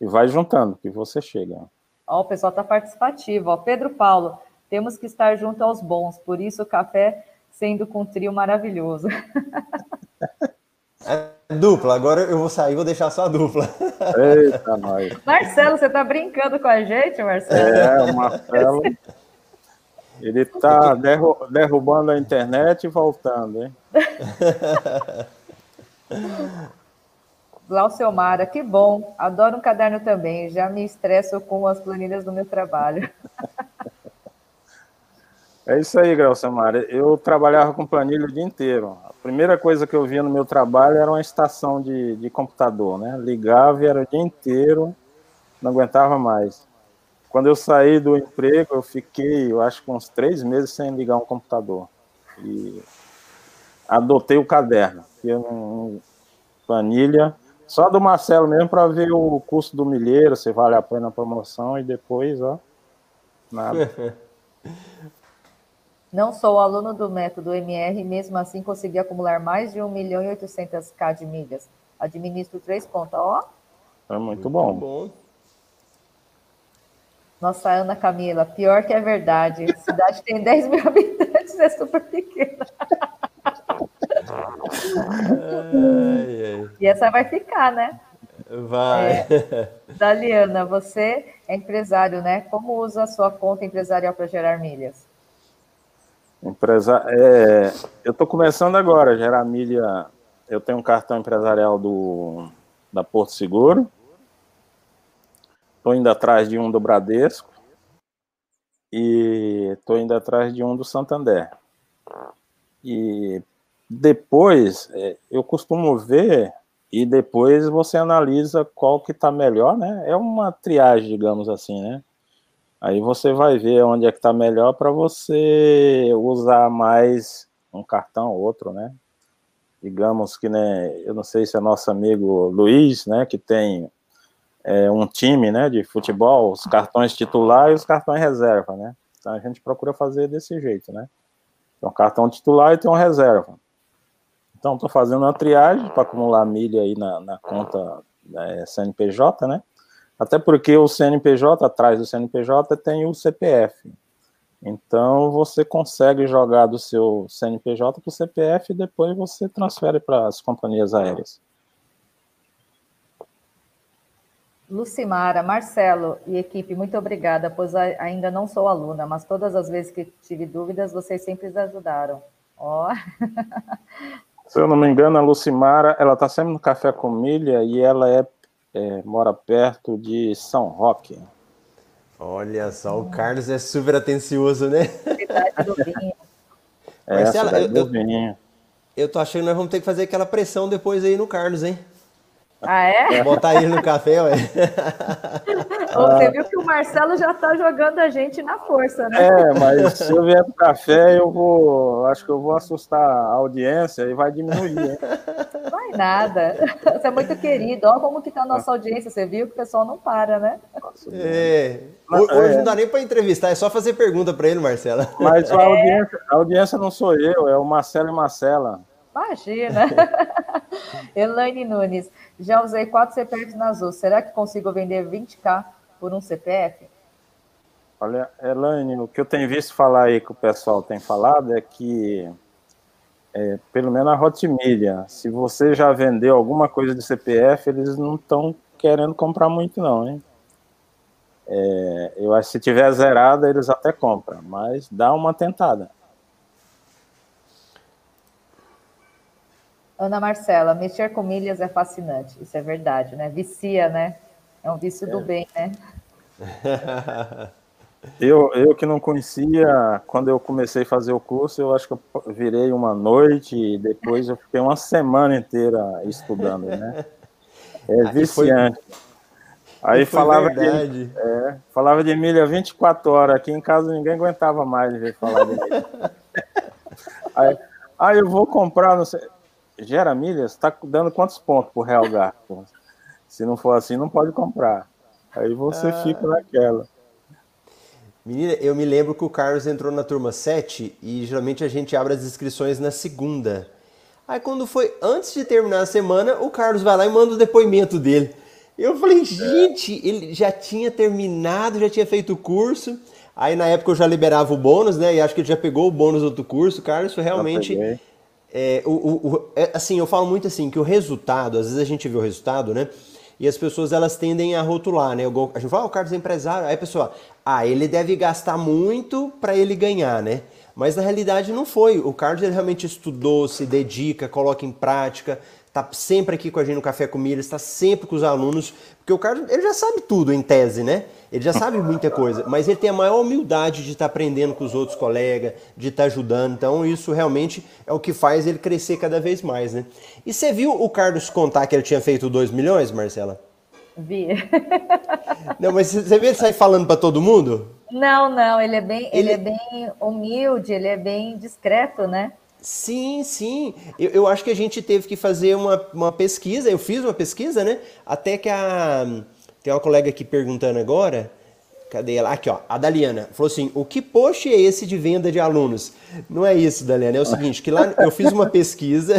e vai juntando, que você chega. Ó, o pessoal está participativo. Ó, Pedro Paulo, temos que estar junto aos bons, por isso o café sendo com um trio maravilhoso. É dupla, agora eu vou sair vou deixar só a dupla. Eita, nós. Marcelo, você tá brincando com a gente, Marcelo? É, o Marcelo. Ele tá derrubando a internet e voltando, hein? Glauciomara, que bom. Adoro um caderno também. Já me estresso com as planilhas do meu trabalho. É isso aí, Glauciomara. Eu trabalhava com planilha o dia inteiro. A primeira coisa que eu via no meu trabalho era uma estação de, de computador, né? Ligava e era o dia inteiro, não aguentava mais. Quando eu saí do emprego, eu fiquei, eu acho uns três meses sem ligar um computador. E adotei o caderno, que eu não, planilha, só do Marcelo mesmo para ver o custo do milheiro, se vale a pena a promoção e depois, ó, nada. Não sou aluno do método MR, mesmo assim consegui acumular mais de 1 milhão e 800 K de milhas. Administro três contas, ó. É muito, muito bom. bom. Nossa, Ana Camila, pior que é verdade. A cidade tem 10 mil habitantes, é super pequena. Ai, ai. E essa vai ficar, né? Vai. É, Daliana, você é empresário, né? Como usa a sua conta empresarial para gerar milhas? Empresa... É, eu estou começando agora a gerar milha. Eu tenho um cartão empresarial do, da Porto Seguro. Estou indo atrás de um do Bradesco. E estou indo atrás de um do Santander. E depois, é, eu costumo ver e depois você analisa qual que está melhor, né? É uma triagem, digamos assim, né? Aí você vai ver onde é que está melhor para você usar mais um cartão ou outro, né? Digamos que, né, eu não sei se é nosso amigo Luiz, né, que tem é, um time, né, de futebol, os cartões titular e os cartões reserva, né? Então a gente procura fazer desse jeito, né? Tem um cartão titular e tem um reserva. Então, estou fazendo uma triagem para acumular milha aí na, na conta né, CNPJ, né? Até porque o CNPJ, atrás do CNPJ, tem o CPF. Então, você consegue jogar do seu CNPJ para o CPF e depois você transfere para as companhias aéreas. Lucimara, Marcelo e equipe, muito obrigada, pois ainda não sou aluna, mas todas as vezes que tive dúvidas, vocês sempre ajudaram. Ó. Oh. Se eu não me engano, a Lucimara, ela está sempre no Café com Milha e ela é, é, mora perto de São Roque. Olha só, o Carlos é super atencioso, né? Cidade do vinho. É, Marcela, cidade do vinho. Eu tô achando que nós vamos ter que fazer aquela pressão depois aí no Carlos, hein? Ah, é? Botar ele no café, ué. Você viu que o Marcelo já está jogando a gente na força, né? É, mas se eu vier pro café, eu vou. Acho que eu vou assustar a audiência e vai diminuir, hein? Vai nada. Você é muito querido. Olha como que tá a nossa audiência. Você viu que o pessoal não para, né? É. Hoje não dá nem para entrevistar, é só fazer pergunta para ele, Marcelo. Mas a, é. audiência, a audiência não sou eu, é o Marcelo e Marcela. Imagina. Elaine Nunes, já usei quatro CPFs na Azul. Será que consigo vender 20k por um CPF? Olha, Elaine, o que eu tenho visto falar aí que o pessoal tem falado é que, é, pelo menos a Hotmedia, se você já vendeu alguma coisa de CPF, eles não estão querendo comprar muito não, hein? É, eu acho que se tiver zerada, eles até compram, mas dá uma tentada. Ana Marcela, mexer com milhas é fascinante. Isso é verdade, né? Vicia, né? É um vício é. do bem, né? Eu, eu que não conhecia, quando eu comecei a fazer o curso, eu acho que eu virei uma noite e depois eu fiquei uma semana inteira estudando, né? É viciante. Aí falava de, é, falava de milha 24 horas. Aqui em casa ninguém aguentava mais ver falar de milha. aí, aí eu vou comprar, não sei gera milhas, está dando quantos pontos por real gasto? Se não for assim, não pode comprar. Aí você ah. fica naquela. Menina, eu me lembro que o Carlos entrou na turma 7 e geralmente a gente abre as inscrições na segunda. Aí quando foi antes de terminar a semana, o Carlos vai lá e manda o depoimento dele. Eu falei, gente, ele já tinha terminado, já tinha feito o curso. Aí na época eu já liberava o bônus, né? E acho que ele já pegou o bônus do outro curso. Carlos foi realmente é, o, o, o é, assim, eu falo muito assim que o resultado, às vezes a gente vê o resultado, né? E as pessoas elas tendem a rotular, né? A gente fala, ah, o Carlos é empresário. Aí a pessoa, ah, ele deve gastar muito para ele ganhar, né? Mas na realidade não foi. O Carlos ele realmente estudou, se dedica, coloca em prática, tá sempre aqui com a gente no Café com Milha, está sempre com os alunos, porque o Carlos ele já sabe tudo em tese, né? Ele já sabe muita coisa, mas ele tem a maior humildade de estar tá aprendendo com os outros colegas, de estar tá ajudando. Então, isso realmente é o que faz ele crescer cada vez mais, né? E você viu o Carlos contar que ele tinha feito 2 milhões, Marcela? Vi. Não, mas você vê ele sair falando para todo mundo? Não, não, ele é bem, ele... ele é bem humilde, ele é bem discreto, né? Sim, sim. Eu, eu, acho que a gente teve que fazer uma, uma pesquisa, eu fiz uma pesquisa, né? Até que a tem uma colega aqui perguntando agora. Cadê ela? Aqui, ó. A Daliana falou assim: o que post é esse de venda de alunos? Não é isso, Daliana. É o seguinte: que lá eu fiz uma pesquisa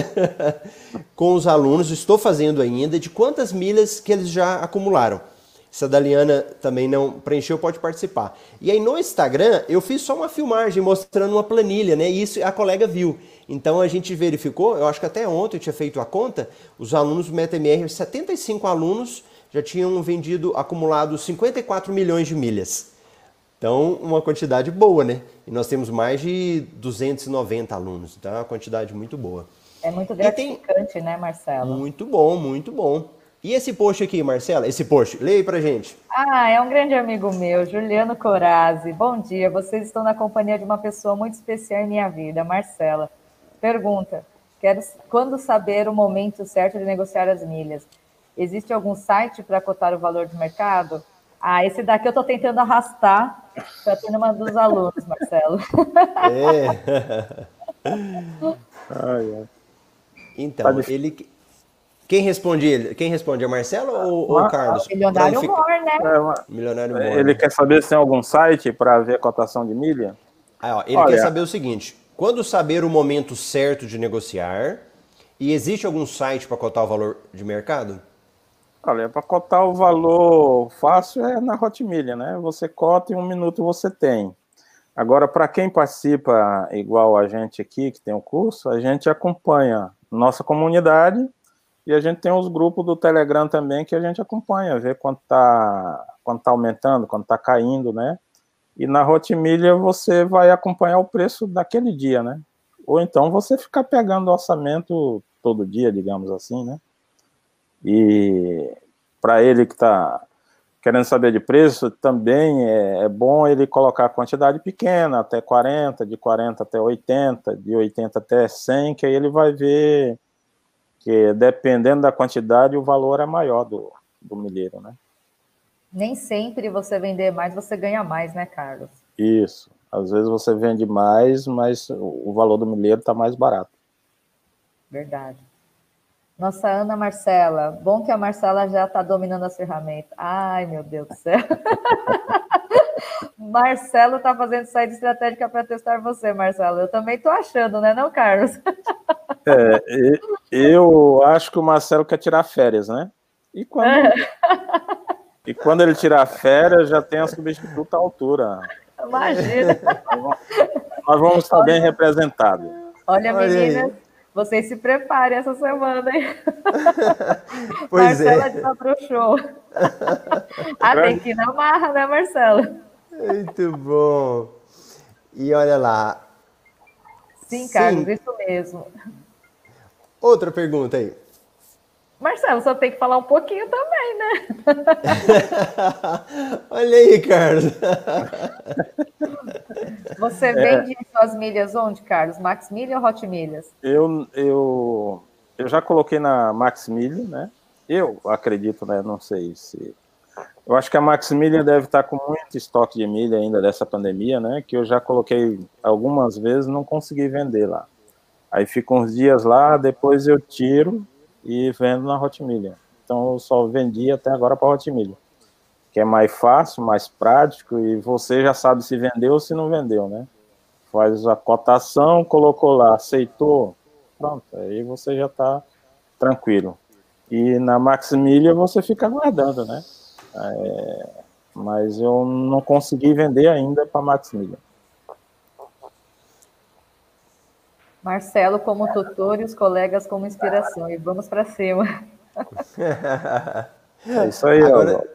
com os alunos, estou fazendo ainda, de quantas milhas que eles já acumularam. Se a Daliana também não preencheu, pode participar. E aí no Instagram eu fiz só uma filmagem mostrando uma planilha, né? E isso a colega viu. Então a gente verificou, eu acho que até ontem eu tinha feito a conta, os alunos do MetaMR, 75 alunos já tinham vendido, acumulado 54 milhões de milhas. Então, uma quantidade boa, né? E nós temos mais de 290 alunos, então é uma quantidade muito boa. É muito gratificante, tem... né, Marcelo? Muito bom, muito bom. E esse post aqui, Marcela? Esse post, leia aí pra gente. Ah, é um grande amigo meu, Juliano Corazzi. Bom dia, vocês estão na companhia de uma pessoa muito especial em minha vida, Marcela. Pergunta: quero quando saber o momento certo de negociar as milhas? Existe algum site para cotar o valor de mercado? Ah, esse daqui eu estou tentando arrastar para ter uma dos alunos, Marcelo. É. ai, ai. Então, ele. Quem responde ele? Quem responde? É Marcelo ou o Carlos? Milionário fica... More, né? É, Milionário More. Ele quer saber se tem algum site para ver a cotação de milha? Ah, ó, ele Olha. quer saber o seguinte: quando saber o momento certo de negociar? E existe algum site para cotar o valor de mercado? Olha, para cotar o valor fácil é na Hotmilha, né? Você cota e um minuto você tem. Agora, para quem participa igual a gente aqui, que tem o curso, a gente acompanha nossa comunidade e a gente tem os grupos do Telegram também que a gente acompanha, vê quanto está quanto tá aumentando, quanto está caindo, né? E na Hotmilha você vai acompanhar o preço daquele dia, né? Ou então você ficar pegando orçamento todo dia, digamos assim, né? E para ele que está querendo saber de preço, também é, é, bom ele colocar a quantidade pequena, até 40, de 40 até 80, de 80 até 100, que aí ele vai ver que dependendo da quantidade, o valor é maior do, do milheiro, né? Nem sempre você vender mais, você ganha mais, né, Carlos? Isso. Às vezes você vende mais, mas o valor do milheiro está mais barato. Verdade. Nossa Ana Marcela, bom que a Marcela já está dominando as ferramentas. Ai, meu Deus do céu. Marcelo está fazendo saída estratégica para testar você, Marcelo. Eu também estou achando, né, não, Carlos? É, eu acho que o Marcelo quer tirar férias, né? E quando, é. E quando ele tirar férias, já tem a substituta à altura. Imagina. Nós vamos estar bem representados. Olha, Olha meninas, aí. vocês se preparem essa semana, hein? Pois Marcela é. de pro show. ah, tem que ir na marra, né, Marcelo? Muito bom. E olha lá. Sim, Carlos, Sim. isso mesmo. Outra pergunta aí. Marcelo, só tem que falar um pouquinho também, né? Olha aí, Carlos. Você é. vende é. suas milhas onde, Carlos? Max Milha ou Hot Milhas? Eu, eu, eu já coloquei na Max Milha, né? Eu acredito, né? Não sei se. Eu acho que a Max Milha deve estar com muito estoque de milha ainda dessa pandemia, né? Que eu já coloquei algumas vezes não consegui vender lá. Aí fica uns dias lá, depois eu tiro e vendo na Hotmillion. Então eu só vendi até agora para Hotmillion, que é mais fácil, mais prático e você já sabe se vendeu ou se não vendeu, né? Faz a cotação, colocou lá, aceitou, pronto, aí você já está tranquilo. E na Maximilian você fica aguardando, né? É, mas eu não consegui vender ainda para Maximilian. Marcelo como tutor e os colegas como inspiração. E vamos para cima. é isso aí, agora,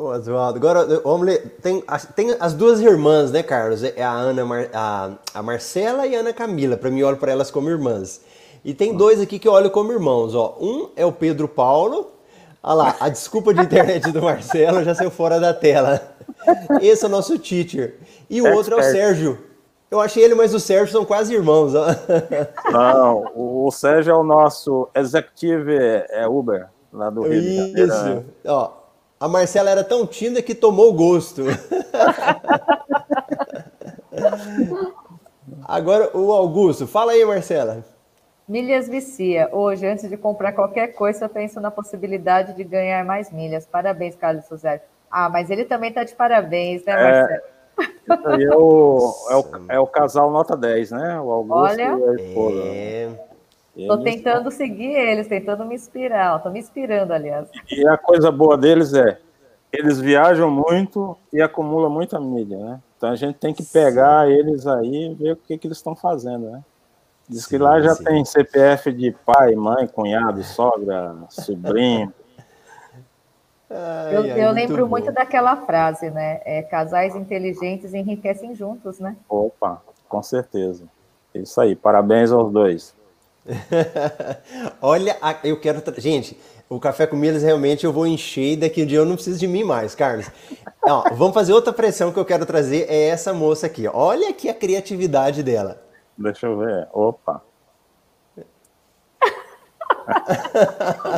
Ô, Oswaldo, agora vamos ler. Tem, tem as duas irmãs, né, Carlos? É a Ana, a, a Marcela e a Ana Camila. Para mim, eu olho para elas como irmãs. E tem dois aqui que eu olho como irmãos. Ó. Um é o Pedro Paulo. Olha lá, a desculpa de internet do Marcelo já saiu fora da tela. Esse é o nosso teacher. E o outro é o Sérgio. Eu achei ele, mas o Sérgio são quase irmãos. Ó. Não, o Sérgio é o nosso executive é Uber, lá do Rio Isso. de Janeiro. Ó, a Marcela era tão tímida que tomou gosto. Agora o Augusto. Fala aí, Marcela. Milhas vicia. Hoje, antes de comprar qualquer coisa, eu penso na possibilidade de ganhar mais milhas. Parabéns, Carlos Suzé. Ah, mas ele também está de parabéns, né, Marcelo? É... Aí é o, é, o, é o casal nota 10, né? O Augusto Olha, e a esposa. É... Estou tentando seguir eles, tentando me inspirar. Estou me inspirando, aliás. E a coisa boa deles é, eles viajam muito e acumulam muita milha, né? Então a gente tem que pegar sim. eles aí e ver o que, que eles estão fazendo, né? Diz que sim, lá já sim. tem CPF de pai, mãe, cunhado, sogra, sobrinho. Ai, eu, ai, eu lembro muito, muito daquela frase, né? É, casais inteligentes enriquecem juntos, né? Opa, com certeza. Isso aí, parabéns aos dois. Olha, eu quero. Gente, o café com milhas realmente eu vou encher e daqui a um dia eu não preciso de mim mais, Carlos. Ó, vamos fazer outra pressão que eu quero trazer. É essa moça aqui. Olha aqui a criatividade dela. Deixa eu ver. Opa.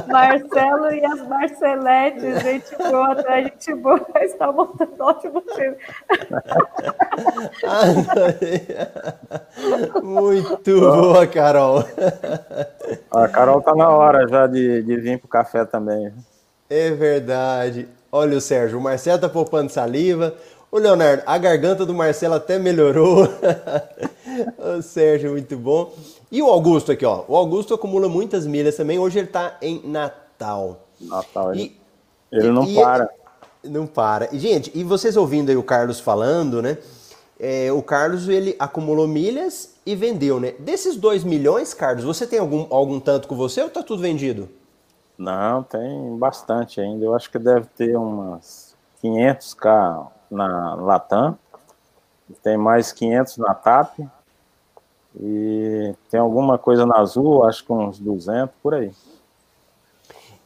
Marcelo e as Marceletes, gente boa, tá? Gente boa, está montando ótimo time. Muito boa, Carol. A Carol tá na hora já de, de vir pro café também. É verdade. Olha o Sérgio, o Marcelo tá poupando saliva. O Leonardo, a garganta do Marcelo até melhorou. o Sérgio, muito bom. E o Augusto aqui, ó. O Augusto acumula muitas milhas também. Hoje ele está em Natal. Natal, e, ele não e, para. não para. E, gente, e vocês ouvindo aí o Carlos falando, né? É, o Carlos, ele acumulou milhas e vendeu, né? Desses 2 milhões, Carlos, você tem algum, algum tanto com você ou tá tudo vendido? Não, tem bastante ainda. Eu acho que deve ter umas 500k na Latam. Tem mais 500 na TAP e tem alguma coisa na Azul, acho que uns 200 por aí.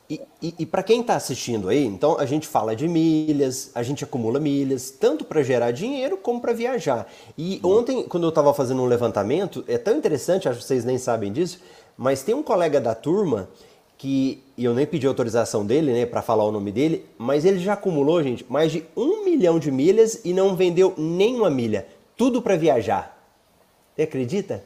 E, e, e para quem está assistindo aí, então a gente fala de milhas, a gente acumula milhas, tanto para gerar dinheiro como para viajar. E ontem, quando eu estava fazendo um levantamento, é tão interessante, acho que vocês nem sabem disso, mas tem um colega da turma que, e eu nem pedi autorização dele, né, para falar o nome dele, mas ele já acumulou, gente, mais de um milhão de milhas e não vendeu nenhuma milha. Tudo para viajar. Você acredita?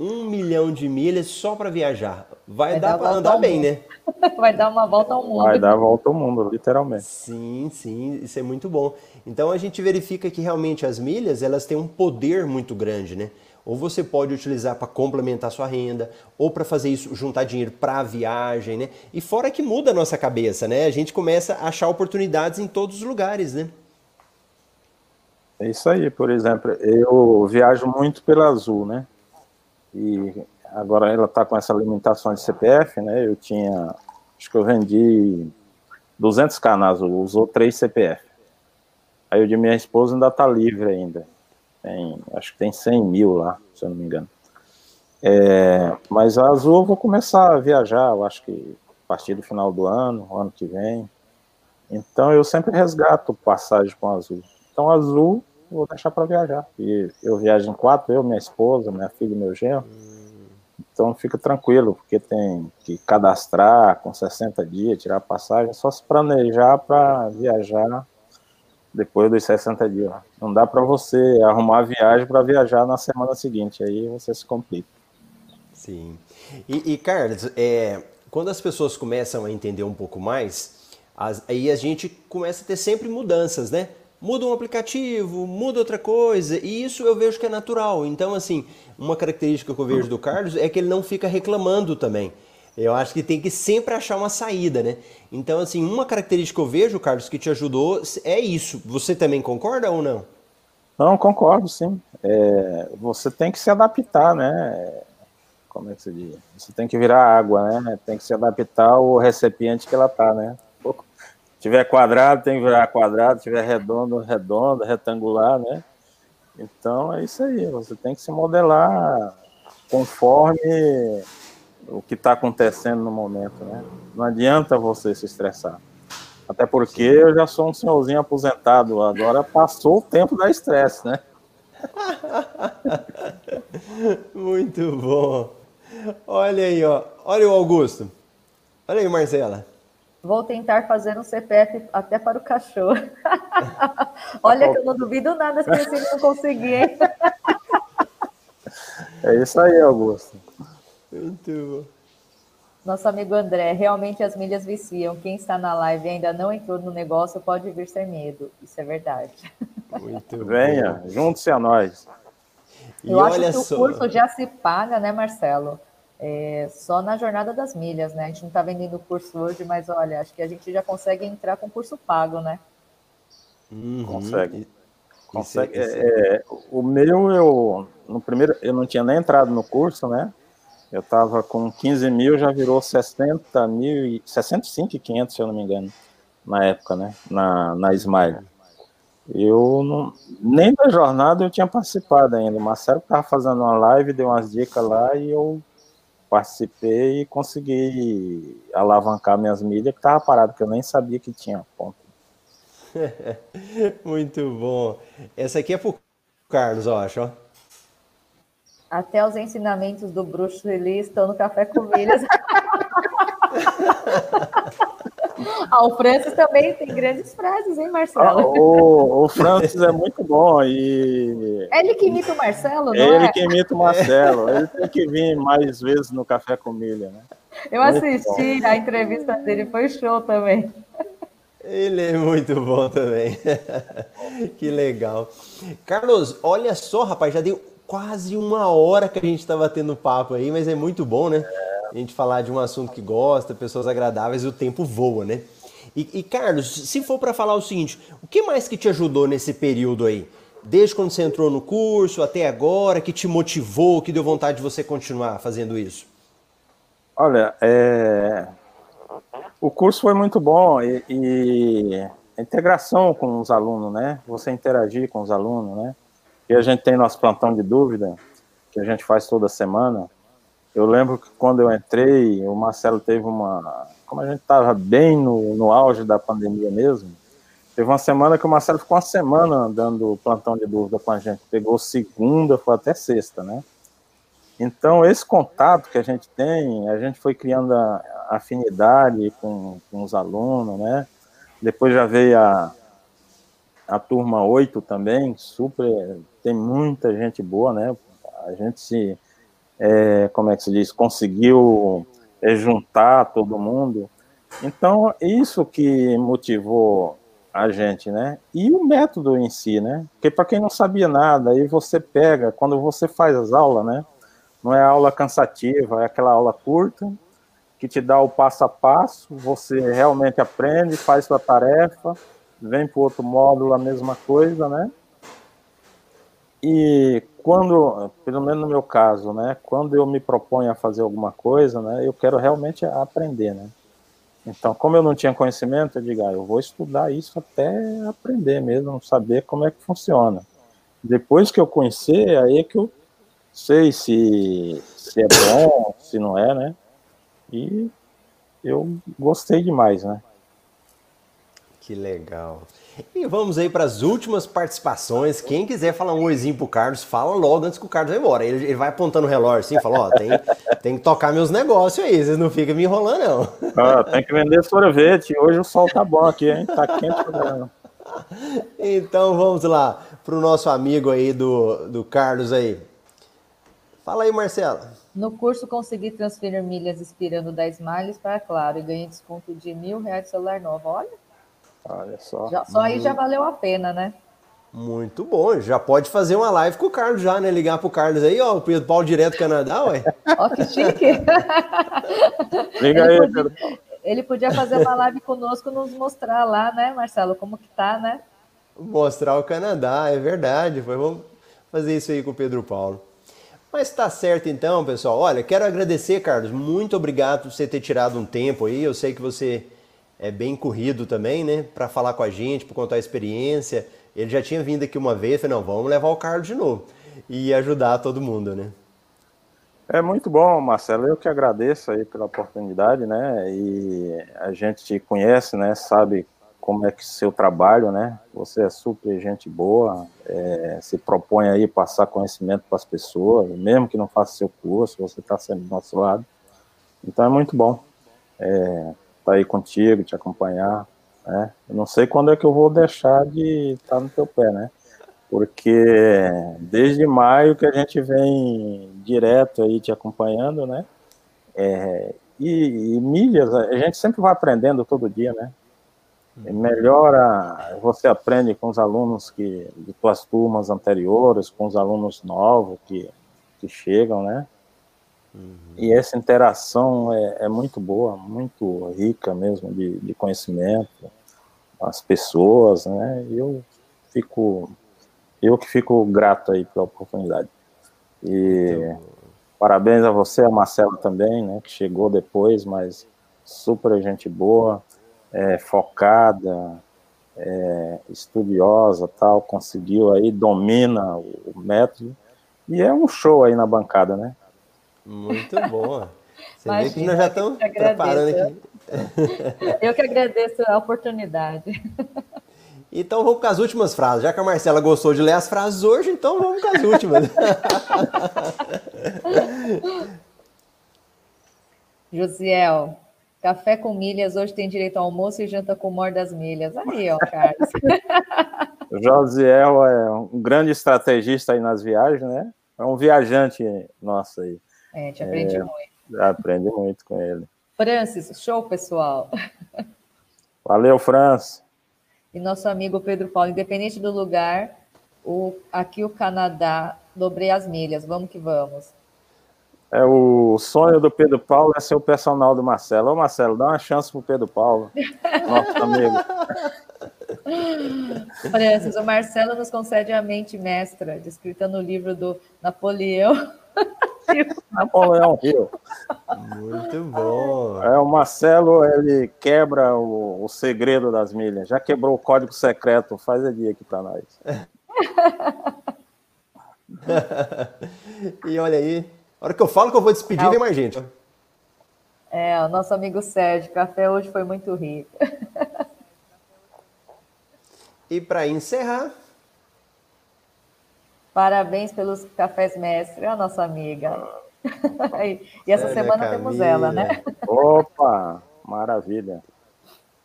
Um milhão de milhas só para viajar. vai, vai dar para andar bem, né? vai dar uma volta ao mundo. Vai dar a volta ao mundo, literalmente. Sim, sim, isso é muito bom. Então a gente verifica que realmente as milhas, elas têm um poder muito grande, né? Ou você pode utilizar para complementar sua renda, ou para fazer isso, juntar dinheiro para a viagem, né? E fora que muda a nossa cabeça, né? A gente começa a achar oportunidades em todos os lugares, né? É isso aí, por exemplo, eu viajo muito pela Azul, né? E agora ela está com essa limitação de CPF, né? Eu tinha, acho que eu vendi 200 canais, usou três CPF. Aí o de minha esposa ainda está livre ainda. Tem, acho que tem 100 mil lá, se eu não me engano. É, mas a Azul eu vou começar a viajar, eu acho que a partir do final do ano, ano que vem. Então eu sempre resgato passagem com a Azul. Então Azul vou deixar para viajar. E eu viajo em quatro, eu, minha esposa, minha filha e meu genro. Então fica tranquilo, porque tem que cadastrar com 60 dias, tirar passagem, só se planejar para viajar depois dos 60 dias. Não dá para você arrumar a viagem para viajar na semana seguinte, aí você se complica. Sim. E, e Carlos, é, quando as pessoas começam a entender um pouco mais, as, aí a gente começa a ter sempre mudanças, né? Muda um aplicativo, muda outra coisa, e isso eu vejo que é natural. Então, assim, uma característica que eu vejo do Carlos é que ele não fica reclamando também. Eu acho que tem que sempre achar uma saída, né? Então, assim, uma característica que eu vejo, Carlos, que te ajudou é isso. Você também concorda ou não? Não, concordo, sim. É, você tem que se adaptar, né? Como é que se diz? Você tem que virar água, né? Tem que se adaptar ao recipiente que ela tá, né? Se tiver quadrado, tem que virar quadrado. Se tiver redondo, redondo, retangular, né? Então é isso aí. Você tem que se modelar conforme o que está acontecendo no momento, né? Não adianta você se estressar. Até porque eu já sou um senhorzinho aposentado, agora passou o tempo da estresse, né? Muito bom. Olha aí, ó. Olha o Augusto. Olha aí, Marcela. Vou tentar fazer um CPF até para o cachorro. Olha que eu não duvido nada se ele não conseguir. é isso aí, Augusto. Muito bom. Nosso amigo André, realmente as milhas viciam. Quem está na live e ainda não entrou no negócio pode vir sem medo. Isso é verdade. Muito Venha, junte-se a nós. Eu e acho que só... o curso já se paga, né, Marcelo? É, só na jornada das milhas, né? A gente não está vendendo curso hoje, mas olha, acho que a gente já consegue entrar com curso pago, né? Uhum. Consegue. Consegue. É, é, o meu, eu no primeiro, eu não tinha nem entrado no curso, né? Eu estava com 15 mil, já virou 60 mil, 65 e 500, se eu não me engano, na época, né? Na, na Smile. Eu não, nem da jornada eu tinha participado ainda. O Marcelo estava fazendo uma live, deu umas dicas lá e eu participei e consegui alavancar minhas milhas que estava parado, que eu nem sabia que tinha ponto. Muito bom. Essa aqui é pro Carlos, eu acho, ó. Até os ensinamentos do Bruxo Lee estão no Café com Milhas. ah, o Francis também tem grandes frases, hein, Marcelo? Ah, o, o Francis é muito bom e... É ele que imita o Marcelo, não é? Ele que imita o Marcelo. Ele tem que vir mais vezes no Café com Milha, né? Eu muito assisti bom. a entrevista dele, foi show também. Ele é muito bom também. que legal. Carlos, olha só, rapaz, já deu quase uma hora que a gente estava tendo papo aí, mas é muito bom, né? A gente falar de um assunto que gosta, pessoas agradáveis, o tempo voa, né? E, e Carlos, se for para falar o seguinte, o que mais que te ajudou nesse período aí? Desde quando você entrou no curso até agora, que te motivou, que deu vontade de você continuar fazendo isso? Olha, é... o curso foi muito bom e, e a integração com os alunos, né? Você interagir com os alunos, né? E a gente tem nosso plantão de dúvida, que a gente faz toda semana. Eu lembro que quando eu entrei, o Marcelo teve uma. Como a gente estava bem no, no auge da pandemia mesmo, teve uma semana que o Marcelo ficou uma semana dando plantão de dúvida com a gente. Pegou segunda, foi até sexta, né? Então, esse contato que a gente tem, a gente foi criando a afinidade com, com os alunos, né? Depois já veio a, a turma 8 também, super tem muita gente boa, né? A gente se, é, como é que se diz, conseguiu juntar todo mundo. Então, isso que motivou a gente, né? E o método em si, né? Porque para quem não sabia nada, aí você pega, quando você faz as aulas, né? Não é aula cansativa, é aquela aula curta, que te dá o passo a passo, você realmente aprende, faz sua tarefa, vem para outro módulo a mesma coisa, né? E quando, pelo menos no meu caso, né, quando eu me proponho a fazer alguma coisa, né, eu quero realmente aprender, né? Então, como eu não tinha conhecimento, eu digo, ah, eu vou estudar isso até aprender mesmo, saber como é que funciona. Depois que eu conhecer, aí é que eu sei se, se é bom, se não é, né? E eu gostei demais, né? Que legal. E vamos aí para as últimas participações. Quem quiser falar um oizinho pro Carlos, fala logo antes que o Carlos vai embora. Ele, ele vai apontando o relógio assim, fala, ó, tem, tem que tocar meus negócios aí, vocês não ficam me enrolando, não. Ah, tem que vender sorvete. Hoje o sol tá bom aqui, hein? Tá quente o programa. Então vamos lá pro nosso amigo aí do, do Carlos aí. Fala aí, Marcela. No curso, consegui transferir milhas expirando da Smiles para Claro e ganhei desconto de mil reais de celular novo. Olha. Olha só. Já, só aí já valeu a pena, né? Muito bom. Já pode fazer uma live com o Carlos já, né? Ligar pro Carlos aí, ó, o Pedro Paulo direto do Canadá, ué. Ó, que chique. Liga aí, Pedro Paulo. Ele podia fazer uma live conosco, nos mostrar lá, né, Marcelo, como que tá, né? Mostrar o Canadá, é verdade. Vamos fazer isso aí com o Pedro Paulo. Mas tá certo então, pessoal. Olha, quero agradecer, Carlos. Muito obrigado por você ter tirado um tempo aí. Eu sei que você é bem corrido também, né? Para falar com a gente, para contar a experiência. Ele já tinha vindo aqui uma vez, falei, não, vamos levar o Carlos de novo e ajudar todo mundo, né? É muito bom, Marcelo. Eu que agradeço aí pela oportunidade, né? E a gente te conhece, né? Sabe como é que seu trabalho, né? Você é super gente boa, é, se propõe aí passar conhecimento para as pessoas, mesmo que não faça seu curso, você está sempre do nosso lado. Então é muito bom. É, estar tá aí contigo, te acompanhar, né? Eu não sei quando é que eu vou deixar de estar tá no teu pé, né? Porque desde maio que a gente vem direto aí te acompanhando, né? É, e, e, milhas, a gente sempre vai aprendendo todo dia, né? Melhora, você aprende com os alunos que de tuas turmas anteriores, com os alunos novos que, que chegam, né? Uhum. E essa interação é, é, muito boa, muito rica mesmo de, de conhecimento, as pessoas, né? E eu fico, eu que fico grato aí pela oportunidade. E então... parabéns a você, a Marcela também, né? Que chegou depois, mas super gente boa, é, focada, é, estudiosa, tal, conseguiu aí domina o método e é um show aí na bancada, né? Muito bom. Você Imagina, vê que nós já estamos preparando aqui. Eu que agradeço a oportunidade. Então vamos com as últimas frases. Já que a Marcela gostou de ler as frases hoje, então vamos com as últimas. Josiel, café com milhas hoje tem direito ao almoço e janta com mor das milhas. Aí, ó, Carlos. Josiel é um grande estrategista aí nas viagens, né? É um viajante nosso aí. É, a gente aprende é, muito. Aprende muito com ele. Francis, show, pessoal. Valeu, Francis. E nosso amigo Pedro Paulo, independente do lugar, o, aqui o Canadá, dobrei as milhas, vamos que vamos. É o sonho do Pedro Paulo é ser o personal do Marcelo. Ô Marcelo, dá uma chance pro Pedro Paulo, nosso amigo. Francis, o Marcelo nos concede a mente mestra, descrita no livro do Napoleão Napoleão Rio. Muito bom. É, o Marcelo, ele quebra o, o segredo das milhas. Já quebrou o código secreto. Faz a dia aqui para nós. e olha aí. A hora que eu falo que eu vou despedir, vem mais gente. É, o nosso amigo Sérgio, café hoje foi muito rico. e para encerrar, Parabéns pelos cafés mestre, a nossa amiga. e essa Ana semana Camila. temos ela, né? Opa, maravilha.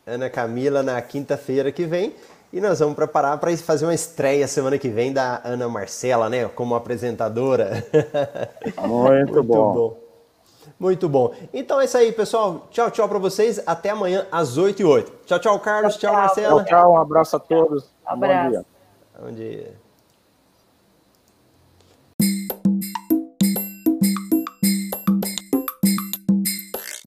Ana Camila na quinta-feira que vem. E nós vamos preparar para fazer uma estreia semana que vem da Ana Marcela, né? Como apresentadora. Muito, Muito bom. bom. Muito bom. Então é isso aí, pessoal. Tchau, tchau para vocês. Até amanhã às 8 e 8. Tchau, tchau, Carlos. Tchau, tchau Marcela. Tchau, tchau. Um abraço a todos. Um abraço. Bom dia. Bom dia.